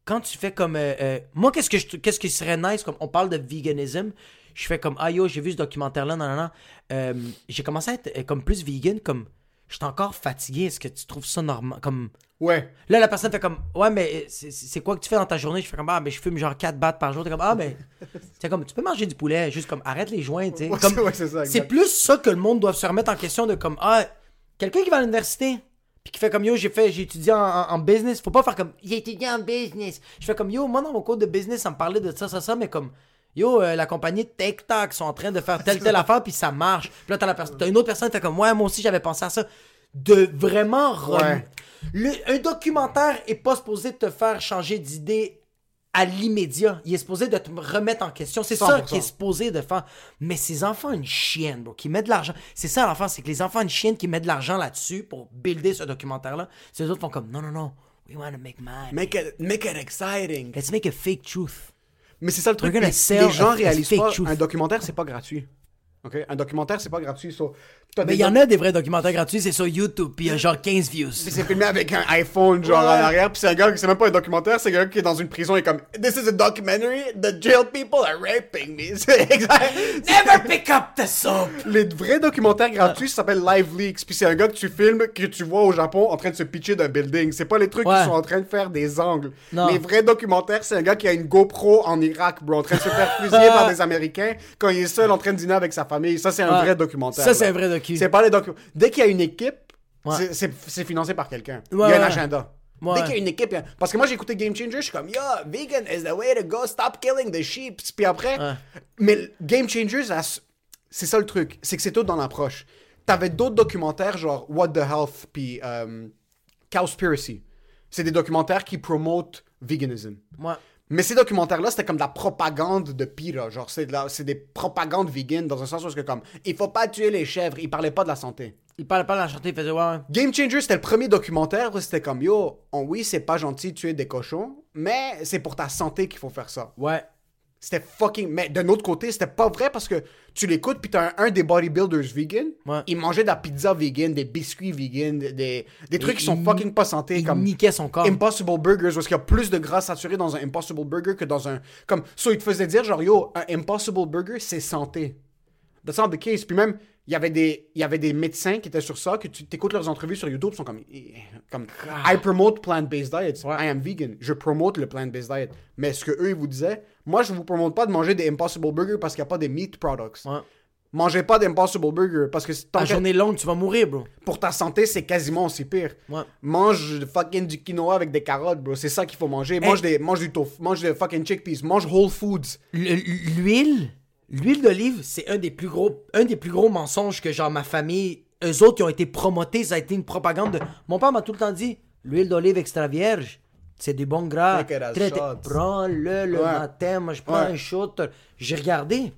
quand tu fais comme euh, euh, moi qu'est-ce que je qu'est-ce qui serait nice comme on parle de veganism, je fais comme ah yo j'ai vu ce documentaire là non non non Euh, j'ai commencé à être euh, comme plus vegan comme je suis encore fatigué. Est-ce que tu trouves ça normal comme Ouais. là la personne fait comme ouais mais euh, c'est- quoi que tu fais dans ta journée? Je fais comme ah mais je fume genre 4 battes par jour. T'es comme ah mais *laughs* c'est comme tu peux manger du poulet juste comme arrête les joints tu sais. Ouais, Comme- *laughs* c'est- ouais, plus ça que le monde doit se remettre en question de comme ah quelqu'un qui va à l'université puis qui fait comme yo j'ai fait j'ai étudié en, en- en business faut pas faire comme j'ai étudié en business. Je fais comme yo moi dans mon cours de business ça me parlait de ça ça ça mais comme yo euh, la compagnie de TikTok sont en train de faire telle *laughs* telle affaire puis ça marche puis là t'as, la pers- t'as une autre personne qui fait comme ouais moi aussi j'avais pensé à ça de vraiment rem- Ouais. Le- un documentaire est pas supposé te faire changer d'idée à l'immédiat. Il est supposé de te remettre en question. C'est ça 100%. qui est supposé de faire. Mais ces enfants une chienne, bro, qui mettent de l'argent. C'est ça l'enfant, c'est que les enfants une chienne qui mettent de l'argent là-dessus pour builder ce documentaire-là. Ces autres font comme non, non, non. We want to make money. Make it, make it exciting. Let's make a fake truth. Mais c'est ça le truc. Les, sell les gens réalisent pas. Un documentaire, c'est pas gratuit. Ok? Un documentaire, c'est pas gratuit. so, Mais il y en a des vrais documentaires gratuits, c'est sur YouTube, puis il y a genre 15 views. Puis c'est filmé avec un iPhone, genre, Ouais. en arrière. Puis c'est un gars, c'est même pas un documentaire, c'est un gars qui est dans une prison et comme, This is a documentary, the jail people are raping me. *laughs* C'est exact. Never pick up the soap! Les vrais documentaires gratuits ça s'appelle Live Leaks. Puis c'est un gars que tu filmes, que tu vois au Japon en train de se pitcher d'un building. C'est pas les trucs Ouais. qui sont en train de faire des angles. Non. Les vrais documentaires, c'est un gars qui a une GoPro en Irak, bro, en train de se faire fusiller *laughs* par des Américains quand il est seul en train de dîner avec sa famille. Ça, c'est un Ouais. vrai documentaire. Ça, c'est un vrai docu. C'est pas les documents. Dès qu'il y a une équipe, Ouais. c'est- financé par quelqu'un. Il y a un agenda. Ouais. Dès qu'il y a une équipe, parce que moi j'ai écouté Game Changer, je suis comme yo, vegan is the way to go, stop killing the sheep. Puis après, Ouais. mais Game s- c'est ça le truc, c'est que c'est tout dans l'approche. T'avais d'autres documentaires genre What the Health puis euh, Cowspiracy. C'est des documentaires qui promotent veganism. Ouais. Mais ces documentaires-là, c'était comme de la propagande de pire. Genre, c'est de la- c'est des propagandes vegan dans un sens où c'est comme, il faut pas tuer les chèvres. Ils parlaient pas de la santé. Il parlait pas de la chanter, il faisait ouais. ouais. Game Changer, c'était le premier documentaire où c'était comme, yo, on- oui, c'est pas gentil de tuer des cochons, mais c'est pour ta santé qu'il faut faire ça. Ouais. C'était fucking. Mais d'un autre côté, c'était pas vrai parce que tu l'écoutes, puis t'as un, un des bodybuilders vegan. Ouais. Il mangeait de la pizza vegan, des biscuits vegan, des, des trucs qui sont fucking pas santé. Il comme niquait son corps. Impossible Burgers, parce qu'il y a plus de gras saturé dans un Impossible Burger que dans un. Comme. So, il te faisait dire, genre, yo, un Impossible Burger, c'est santé. That's not the case. Puis même, il y avait des, il y avait des médecins qui étaient sur ça, que tu écoutes leurs entrevues sur YouTube, ils sont comme. comme I promote plant-based diets. I am vegan. Je promote le plant-based diet. Mais ce que eux, ils vous disaient, moi, je vous promote pas de manger des Impossible Burgers parce qu'il n'y a pas des meat products. Ouais. Mangez pas d'Impossible Burger parce que tant La journée longue, tu vas mourir, bro. pour ta santé, c'est quasiment aussi pire. Ouais. Mange fucking du quinoa avec des carottes, bro. C'est ça qu'il faut manger. Mange, des, mange du tofu, mange des fucking chickpeas, mange Whole Foods. Le- L'huile, l'huile d'olive, c'est un des plus gros, un des plus gros mensonges que genre ma famille, eux autres qui ont été promotés, ça a été une propagande. De... Mon père m'a tout le temps dit, l'huile d'olive extra vierge, c'est du bon gras. Prends-le le Ouais. matin, moi je prends Ouais. un shot. J'ai regardé,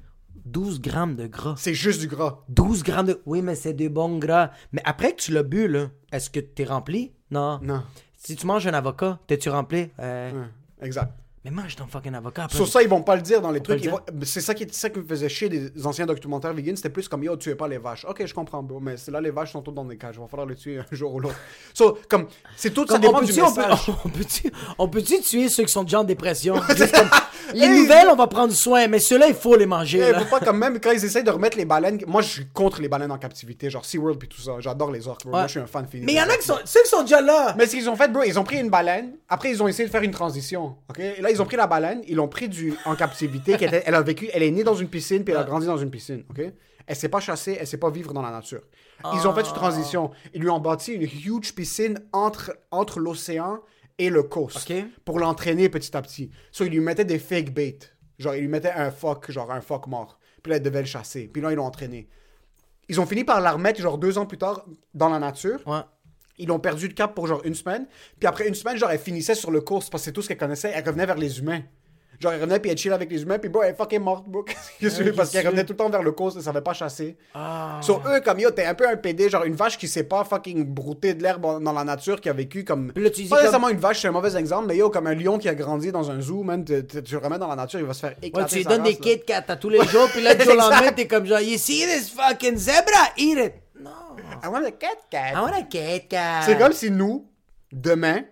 12 grammes de gras. C'est juste du gras. 12 grammes de... Oui, mais c'est du bon gras. Mais après que tu l'as bu, là, est-ce que t'es rempli? Non. Non. Si tu manges un avocat, t'es-tu rempli? Euh, Ouais, exact. Mais mange ton fucking avocat. Sur ça, ils vont pas le dire dans les trucs. le ils vont- C'est ça qui, ça qui me faisait chier des anciens documentaires vegan. C'était plus comme yo, tuez pas les vaches. Ok, je comprends, bro. Mais là, les vaches sont toutes dans des cages. Il va falloir les tuer un jour ou l'autre. So, comme, c'est tout, ça dépend on du peut, message. *laughs* on peut-tu, on peut-tu tuer ceux qui sont déjà en dépression? *laughs* Juste comme, les Hey! nouvelles, on va prendre soin, mais ceux-là, il faut les manger. Là. faut pas comme même quand ils essayent de remettre les baleines. Moi, je suis contre les baleines en captivité, genre SeaWorld puis tout ça. J'adore les orques. Moi, je suis un fan fini. Mais il y en a qui sont, ceux qui sont déjà là. Mais ce qu'ils ont fait, bro, ils ont pris une baleine. Après, ils ont essayé de faire une transition. Ok? Et là, ils ont pris la baleine. Ils l'ont pris du en captivité. qui était- elle a vécu. Elle est née dans une piscine puis elle a grandi dans une piscine. Ok? Elle s'est pas chassée. Elle sait pas vivre dans la nature. Ils ont fait une transition. Ils lui ont bâti une huge piscine entre entre l'océan et le coast Ok. pour l'entraîner petit à petit. So, ils lui mettaient des fake bait. Genre, ils lui mettaient un phoque, genre un phoque mort. Puis là, elle devait le chasser. Puis là, ils l'ont entraîné. Ils ont fini par la remettre, genre deux ans plus tard, dans la nature. Ouais. Ils ont perdu le cap pour genre une semaine. Puis après une semaine, genre, elle finissait sur le course parce que c'est tout ce qu'elle connaissait. Elle revenait vers les humains. Genre, elle revenait puis elle chill avec les humains. Puis bon, elle est fucking morte, bro. *laughs* Qu'est-ce que tu veux? Parce qu'elle revenait tout le temps vers le course et ça savait pas chasser. Ah. Sur eux, comme yo, t'es un peu un PD, genre une vache qui sait pas fucking brouter de l'herbe dans la nature, qui a vécu comme. Là, tu dis pas comme- nécessairement une vache, c'est un mauvais exemple, mais yo, comme un lion qui a grandi dans un zoo, man, tu le remets dans la nature, il va se faire éclater. Ouais, tu lui donnes des. Kit Kat à tous les jours, puis là, *laughs* du jour au lendemain, t'es comme genre, you see this fucking zebra? Eat it. Non. I want a cat cat. I want a Kit Kat. C'est comme si nous, demain,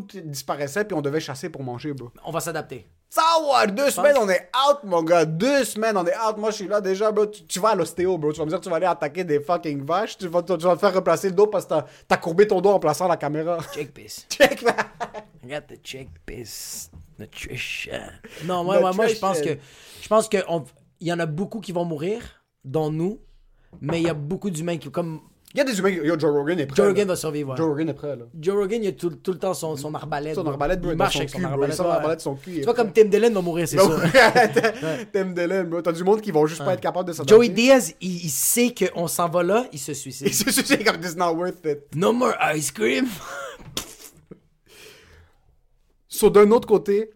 tout disparaissait puis on devait chasser pour manger, bro. On va s'adapter. Ça va, deux semaines, on est out, mon gars. Deux semaines, on est out. Moi, je suis là déjà, bro. Tu, tu vas à l'ostéo, bro. Tu vas me dire tu vas aller attaquer des fucking vaches. Tu vas, tu vas te faire replacer le dos parce que t'as- courbé ton dos en plaçant la caméra. Check piss. *laughs* Check, man. I got the check piss. Nutrition. Non, ouais, ouais, moi, je pense que. Je pense que. on- Il y en a beaucoup qui vont mourir, dont nous, mais il y a beaucoup d'humains qui. Comme. Il y a des humains. Yo, Joe Rogan est prêt. Joe. Rogan va survivre. ouais. Joe Rogan est prêt, là. Joe Rogan, il a tout, tout le temps son, son arbalète. Son bro. arbalète, bro, Il marche son avec son cul, bro. arbalète. Il l'arbalète de son cul, il Tu vois, comme Tim Dillon va mourir, c'est sûr. T'aimes Dylan, bro. T'as du monde qui vont juste pas être capable de s'adapter. Joey Diaz, il, il sait qu'on s'en va là, il se suicide. Et c'est c'est comme this not worth it. No more ice cream. *laughs* So, d'un autre côté,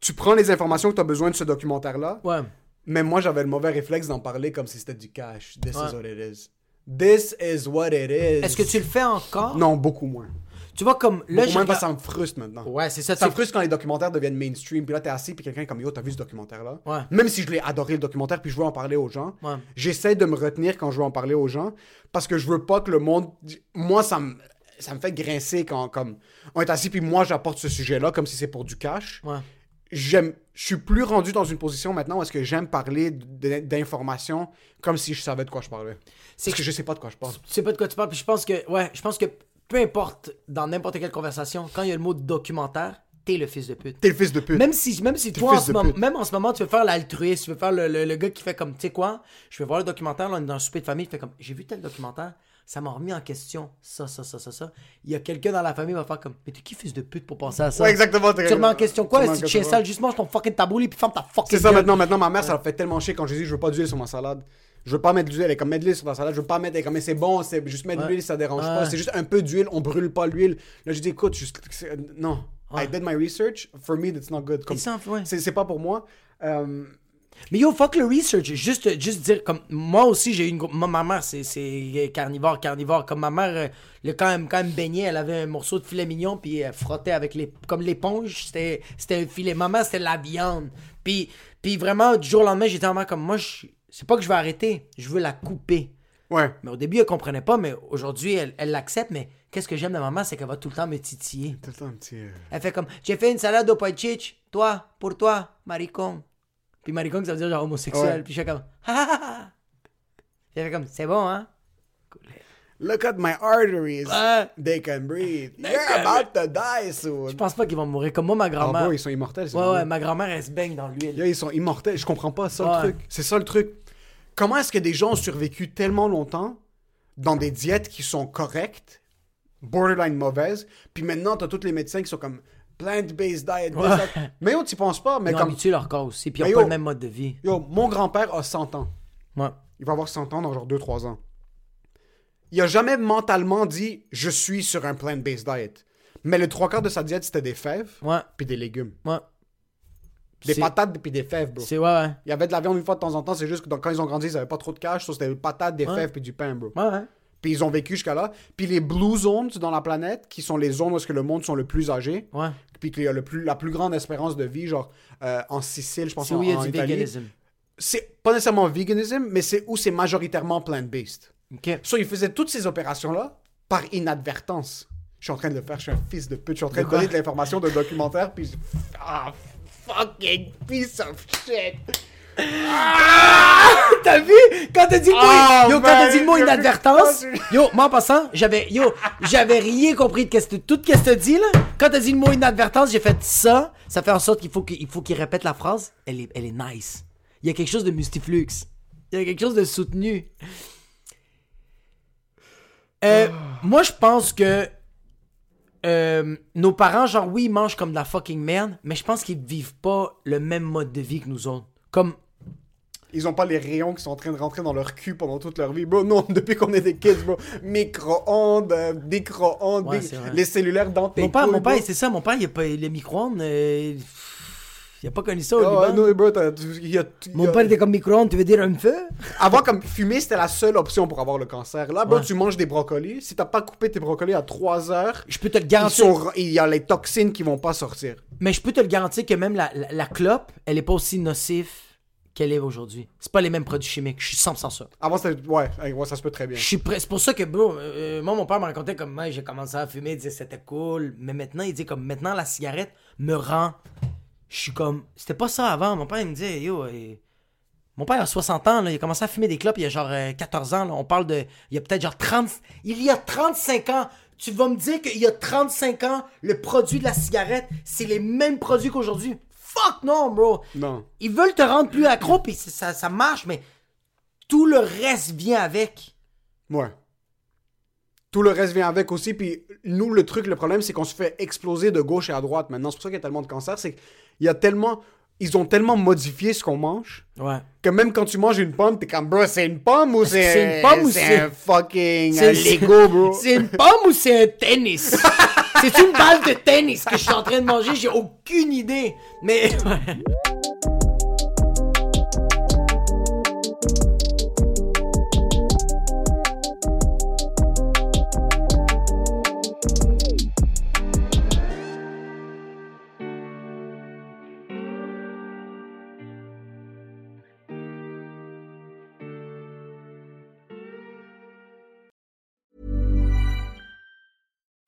tu prends les informations que tu as besoin de ce documentaire-là, Ouais. mais moi, j'avais le mauvais réflexe d'en parler comme si c'était du cash. This Ouais. is what it is. This is what it is. Est-ce que tu le fais encore? Non, beaucoup moins. Tu vois, comme là, je regarde- ça me frustre maintenant. Ouais, c'est ça. Ça me frustre quand les documentaires deviennent mainstream, puis là, t'es assis, puis quelqu'un est comme Yo, t'as vu ce documentaire-là? Ouais. Même si je l'ai adoré le documentaire, puis je veux en parler aux gens, Ouais. j'essaie de me retenir quand je veux en parler aux gens, parce que je veux pas que le monde. Moi, ça me. Ça me fait grincer quand comme on est assis puis moi j'apporte ce sujet-là comme si c'est pour du cash. Ouais. J'aime, je suis plus rendu dans une position maintenant où est-ce que j'aime parler d'informations comme si je savais de quoi je parlais. C'est Parce que je sais pas de quoi je parle. Tu sais pas de quoi tu parles, puis je pense que, ouais, je pense que peu importe, dans n'importe quelle conversation, quand il y a le mot documentaire, t'es le fils de pute. T'es le fils de pute. Même si, même si toi, en ce moment, même en ce moment, tu veux faire l'altruiste, tu veux faire le, le- le gars qui fait comme, tu sais quoi, je vais voir le documentaire, là, on est dans un souper de famille, il fait comme, j'ai vu tel documentaire, ça m'a remis en question ça, ça, ça, ça, ça. Il y a quelqu'un dans la famille qui va faire comme, mais t'es qui fils de pute pour penser à ça? Ouais, exactement. Tu remets en question quoi? Si tu chien question. sale, juste mange ton fucking tabouli puis ferme ta fucking C'est ça maintenant. Maintenant, ma mère, ça la fait tellement chier quand je dis je veux pas d'huile sur ma salade. Je veux pas mettre d'huile. Elle est comme mettre de l'huile sur ta salade. Je veux pas mettre. Elle est comme, mais c'est bon, c'est juste mettre de l'huile, ça dérange pas. C'est juste un peu d'huile, on brûle pas l'huile. Là, je dis, écoute, juste, non. I did my research. For me, that's not good. C'est, pas pour moi. Euh, Mais yo, fuck le research. Juste, juste dire, comme, moi aussi, j'ai eu une Ma mère, c'est, carnivore, carnivore. Comme ma mère, euh, le, quand, même, quand elle me baignait, elle avait un morceau de filet mignon, puis elle frottait avec les. Comme l'éponge, c'était, un filet. Ma mère, c'était de la viande. Puis, puis vraiment, du jour au lendemain, j'étais vraiment comme, moi, je, c'est pas que je vais arrêter, je veux la couper. ouais. Mais au début, elle comprenait pas, mais aujourd'hui, elle, elle l'accepte. Mais qu'est-ce que j'aime de maman, c'est qu'elle va tout le temps me titiller. Tout le temps petit. euh, Elle fait comme J'ai fait une salade au pois toi, pour toi, maricon. Puis maricon, ça veut dire genre homosexuel. Ouais. Puis je fais comme *laughs* Ha ha ha. Elle fait comme C'est bon, hein? Look at my arteries. Ouais. They can breathe. They You're can about to die soon. Je pense pas qu'ils vont mourir. Comme moi, ma grand-mère. bro, ils sont immortels. ouais, ouais, ma grand-mère, elle se baigne dans l'huile. Ils sont immortels. Je comprends pas ça, Ouais. le truc. C'est ça, le truc. Comment est-ce que des gens ont survécu tellement longtemps dans des diètes qui sont correctes, borderline mauvaises, puis maintenant, t'as tous les médecins qui sont comme plant-based diet, Ouais. Mais yo, tu penses pas, mais Ils ont comme... habitué leur corps aussi. Puis ils ont Mais pas le même mode de vie. Yo, mon grand-père a 100 ans. Ouais. Il va avoir 100 ans dans genre 2-3 ans. Il a jamais mentalement dit « je suis sur un plant-based diet ». Mais le trois quarts de sa diète, c'était des fèves, Ouais. puis des légumes. Ouais. Des patates, puis des fèves, bro. C'est ouais, ouais. Il y avait de la viande une fois de temps en temps, c'est juste que dans- quand ils ont grandi, ils avaient pas trop de cash, so c'était des patates, des Ouais. fèves puis du pain, bro. Ouais, ouais. Puis ils ont vécu jusqu'à là. Puis les blue zones dans la planète, qui sont les zones où est-ce que le monde sont le plus âgés, Ouais. puis qu'il y a le plus, la plus grande espérance de vie, genre euh, en Sicile, je pense C'est en, où il y a en du Italie. véganisme? C'est pas nécessairement veganism, mais c'est où c'est majoritairement plant-based. Ok. So ils faisaient toutes ces opérations-là par inadvertance. Je suis en train de le faire, je suis un fils de pute, je suis en train De de, quoi? donner de l'information d'un documentaire, puis je- ah, fucking piece of shit. T'as vu? Quand t'as dit le mot, Ah, yo, quand t'as dit le mot inadvertance, *laughs* yo, moi en passant, j'avais, yo, j'avais rien compris de qu'est-ce que, tout ce que t'as dit, là. Quand t'as dit le mot inadvertance, j'ai fait ça. Ça fait en sorte qu'il faut qu'il faut qu'il répète la phrase. Elle est, elle est nice. Il y a quelque chose de mustiflux. Il y a quelque chose de soutenu. Euh, moi, je pense que euh, nos parents, genre, oui, ils mangent comme de la fucking merde, mais je pense qu'ils vivent pas le même mode de vie que nous autres. Comme, Ils ont pas les rayons qui sont en train de rentrer dans leur cul pendant toute leur vie. Bro, non, *laughs* depuis qu'on est des kids, bro. Micro-ondes, euh, micro-ondes, Ouais, les cellulaires dans tes Mon père, couilles, mon père, c'est ça, mon père, il a pas les micro-ondes. euh, il a pas connu ça au Ah, Liban. non, bro, y a- Mon père était comme micro-ondes, tu veux dire un feu? *laughs* Avant, comme fumer, c'était la seule option pour avoir le cancer. Là, bro, Ouais. tu manges des brocolis. Si t'as pas coupé tes brocolis à 3 heures, Je peux te le garantir. sont- il y a les toxines qui vont pas sortir. Mais je peux te le garantir que même la, la, la clope, elle est pas aussi nocive qu'elle est aujourd'hui. C'est pas les mêmes produits chimiques. Je suis 100% sûr. Avant, c'était. Ouais, ouais, ça se peut très bien. C'est pour ça que, bro, euh, moi, mon père me racontait comme, moi, j'ai commencé à fumer, il disait c'était cool. Mais maintenant, il dit comme, maintenant, la cigarette me rend. Je suis comme, c'était pas ça avant. Mon père, il me disait, yo, euh, mon père a 60 ans, là, il a commencé à fumer des clopes il y a genre euh, 14 ans. là. On parle de. Il y a peut-être genre 30. Il y a 35 ans. Tu vas me dire qu'il y a 35 ans, le produit de la cigarette, c'est les mêmes produits qu'aujourd'hui. Fuck non, bro. Non. Ils veulent te rendre plus accro, puis ça, ça marche, mais tout le reste vient avec. Ouais. Tout le reste vient avec aussi. Puis nous, le truc, le problème, c'est qu'on se fait exploser de gauche et à droite maintenant. C'est pour ça qu'il y a tellement de cancer. C'est qu'il y a tellement. Ils ont tellement modifié ce qu'on mange Ouais. que même quand tu manges une pomme, t'es comme, bro, c'est une pomme ou c'est c'est une pomme ou c'est- un fucking C'est- un Lego, bro? *laughs* C'est une pomme ou c'est un tennis? *laughs* c'est une balle de tennis que je suis en train de manger, j'ai aucune idée. Mais. *laughs*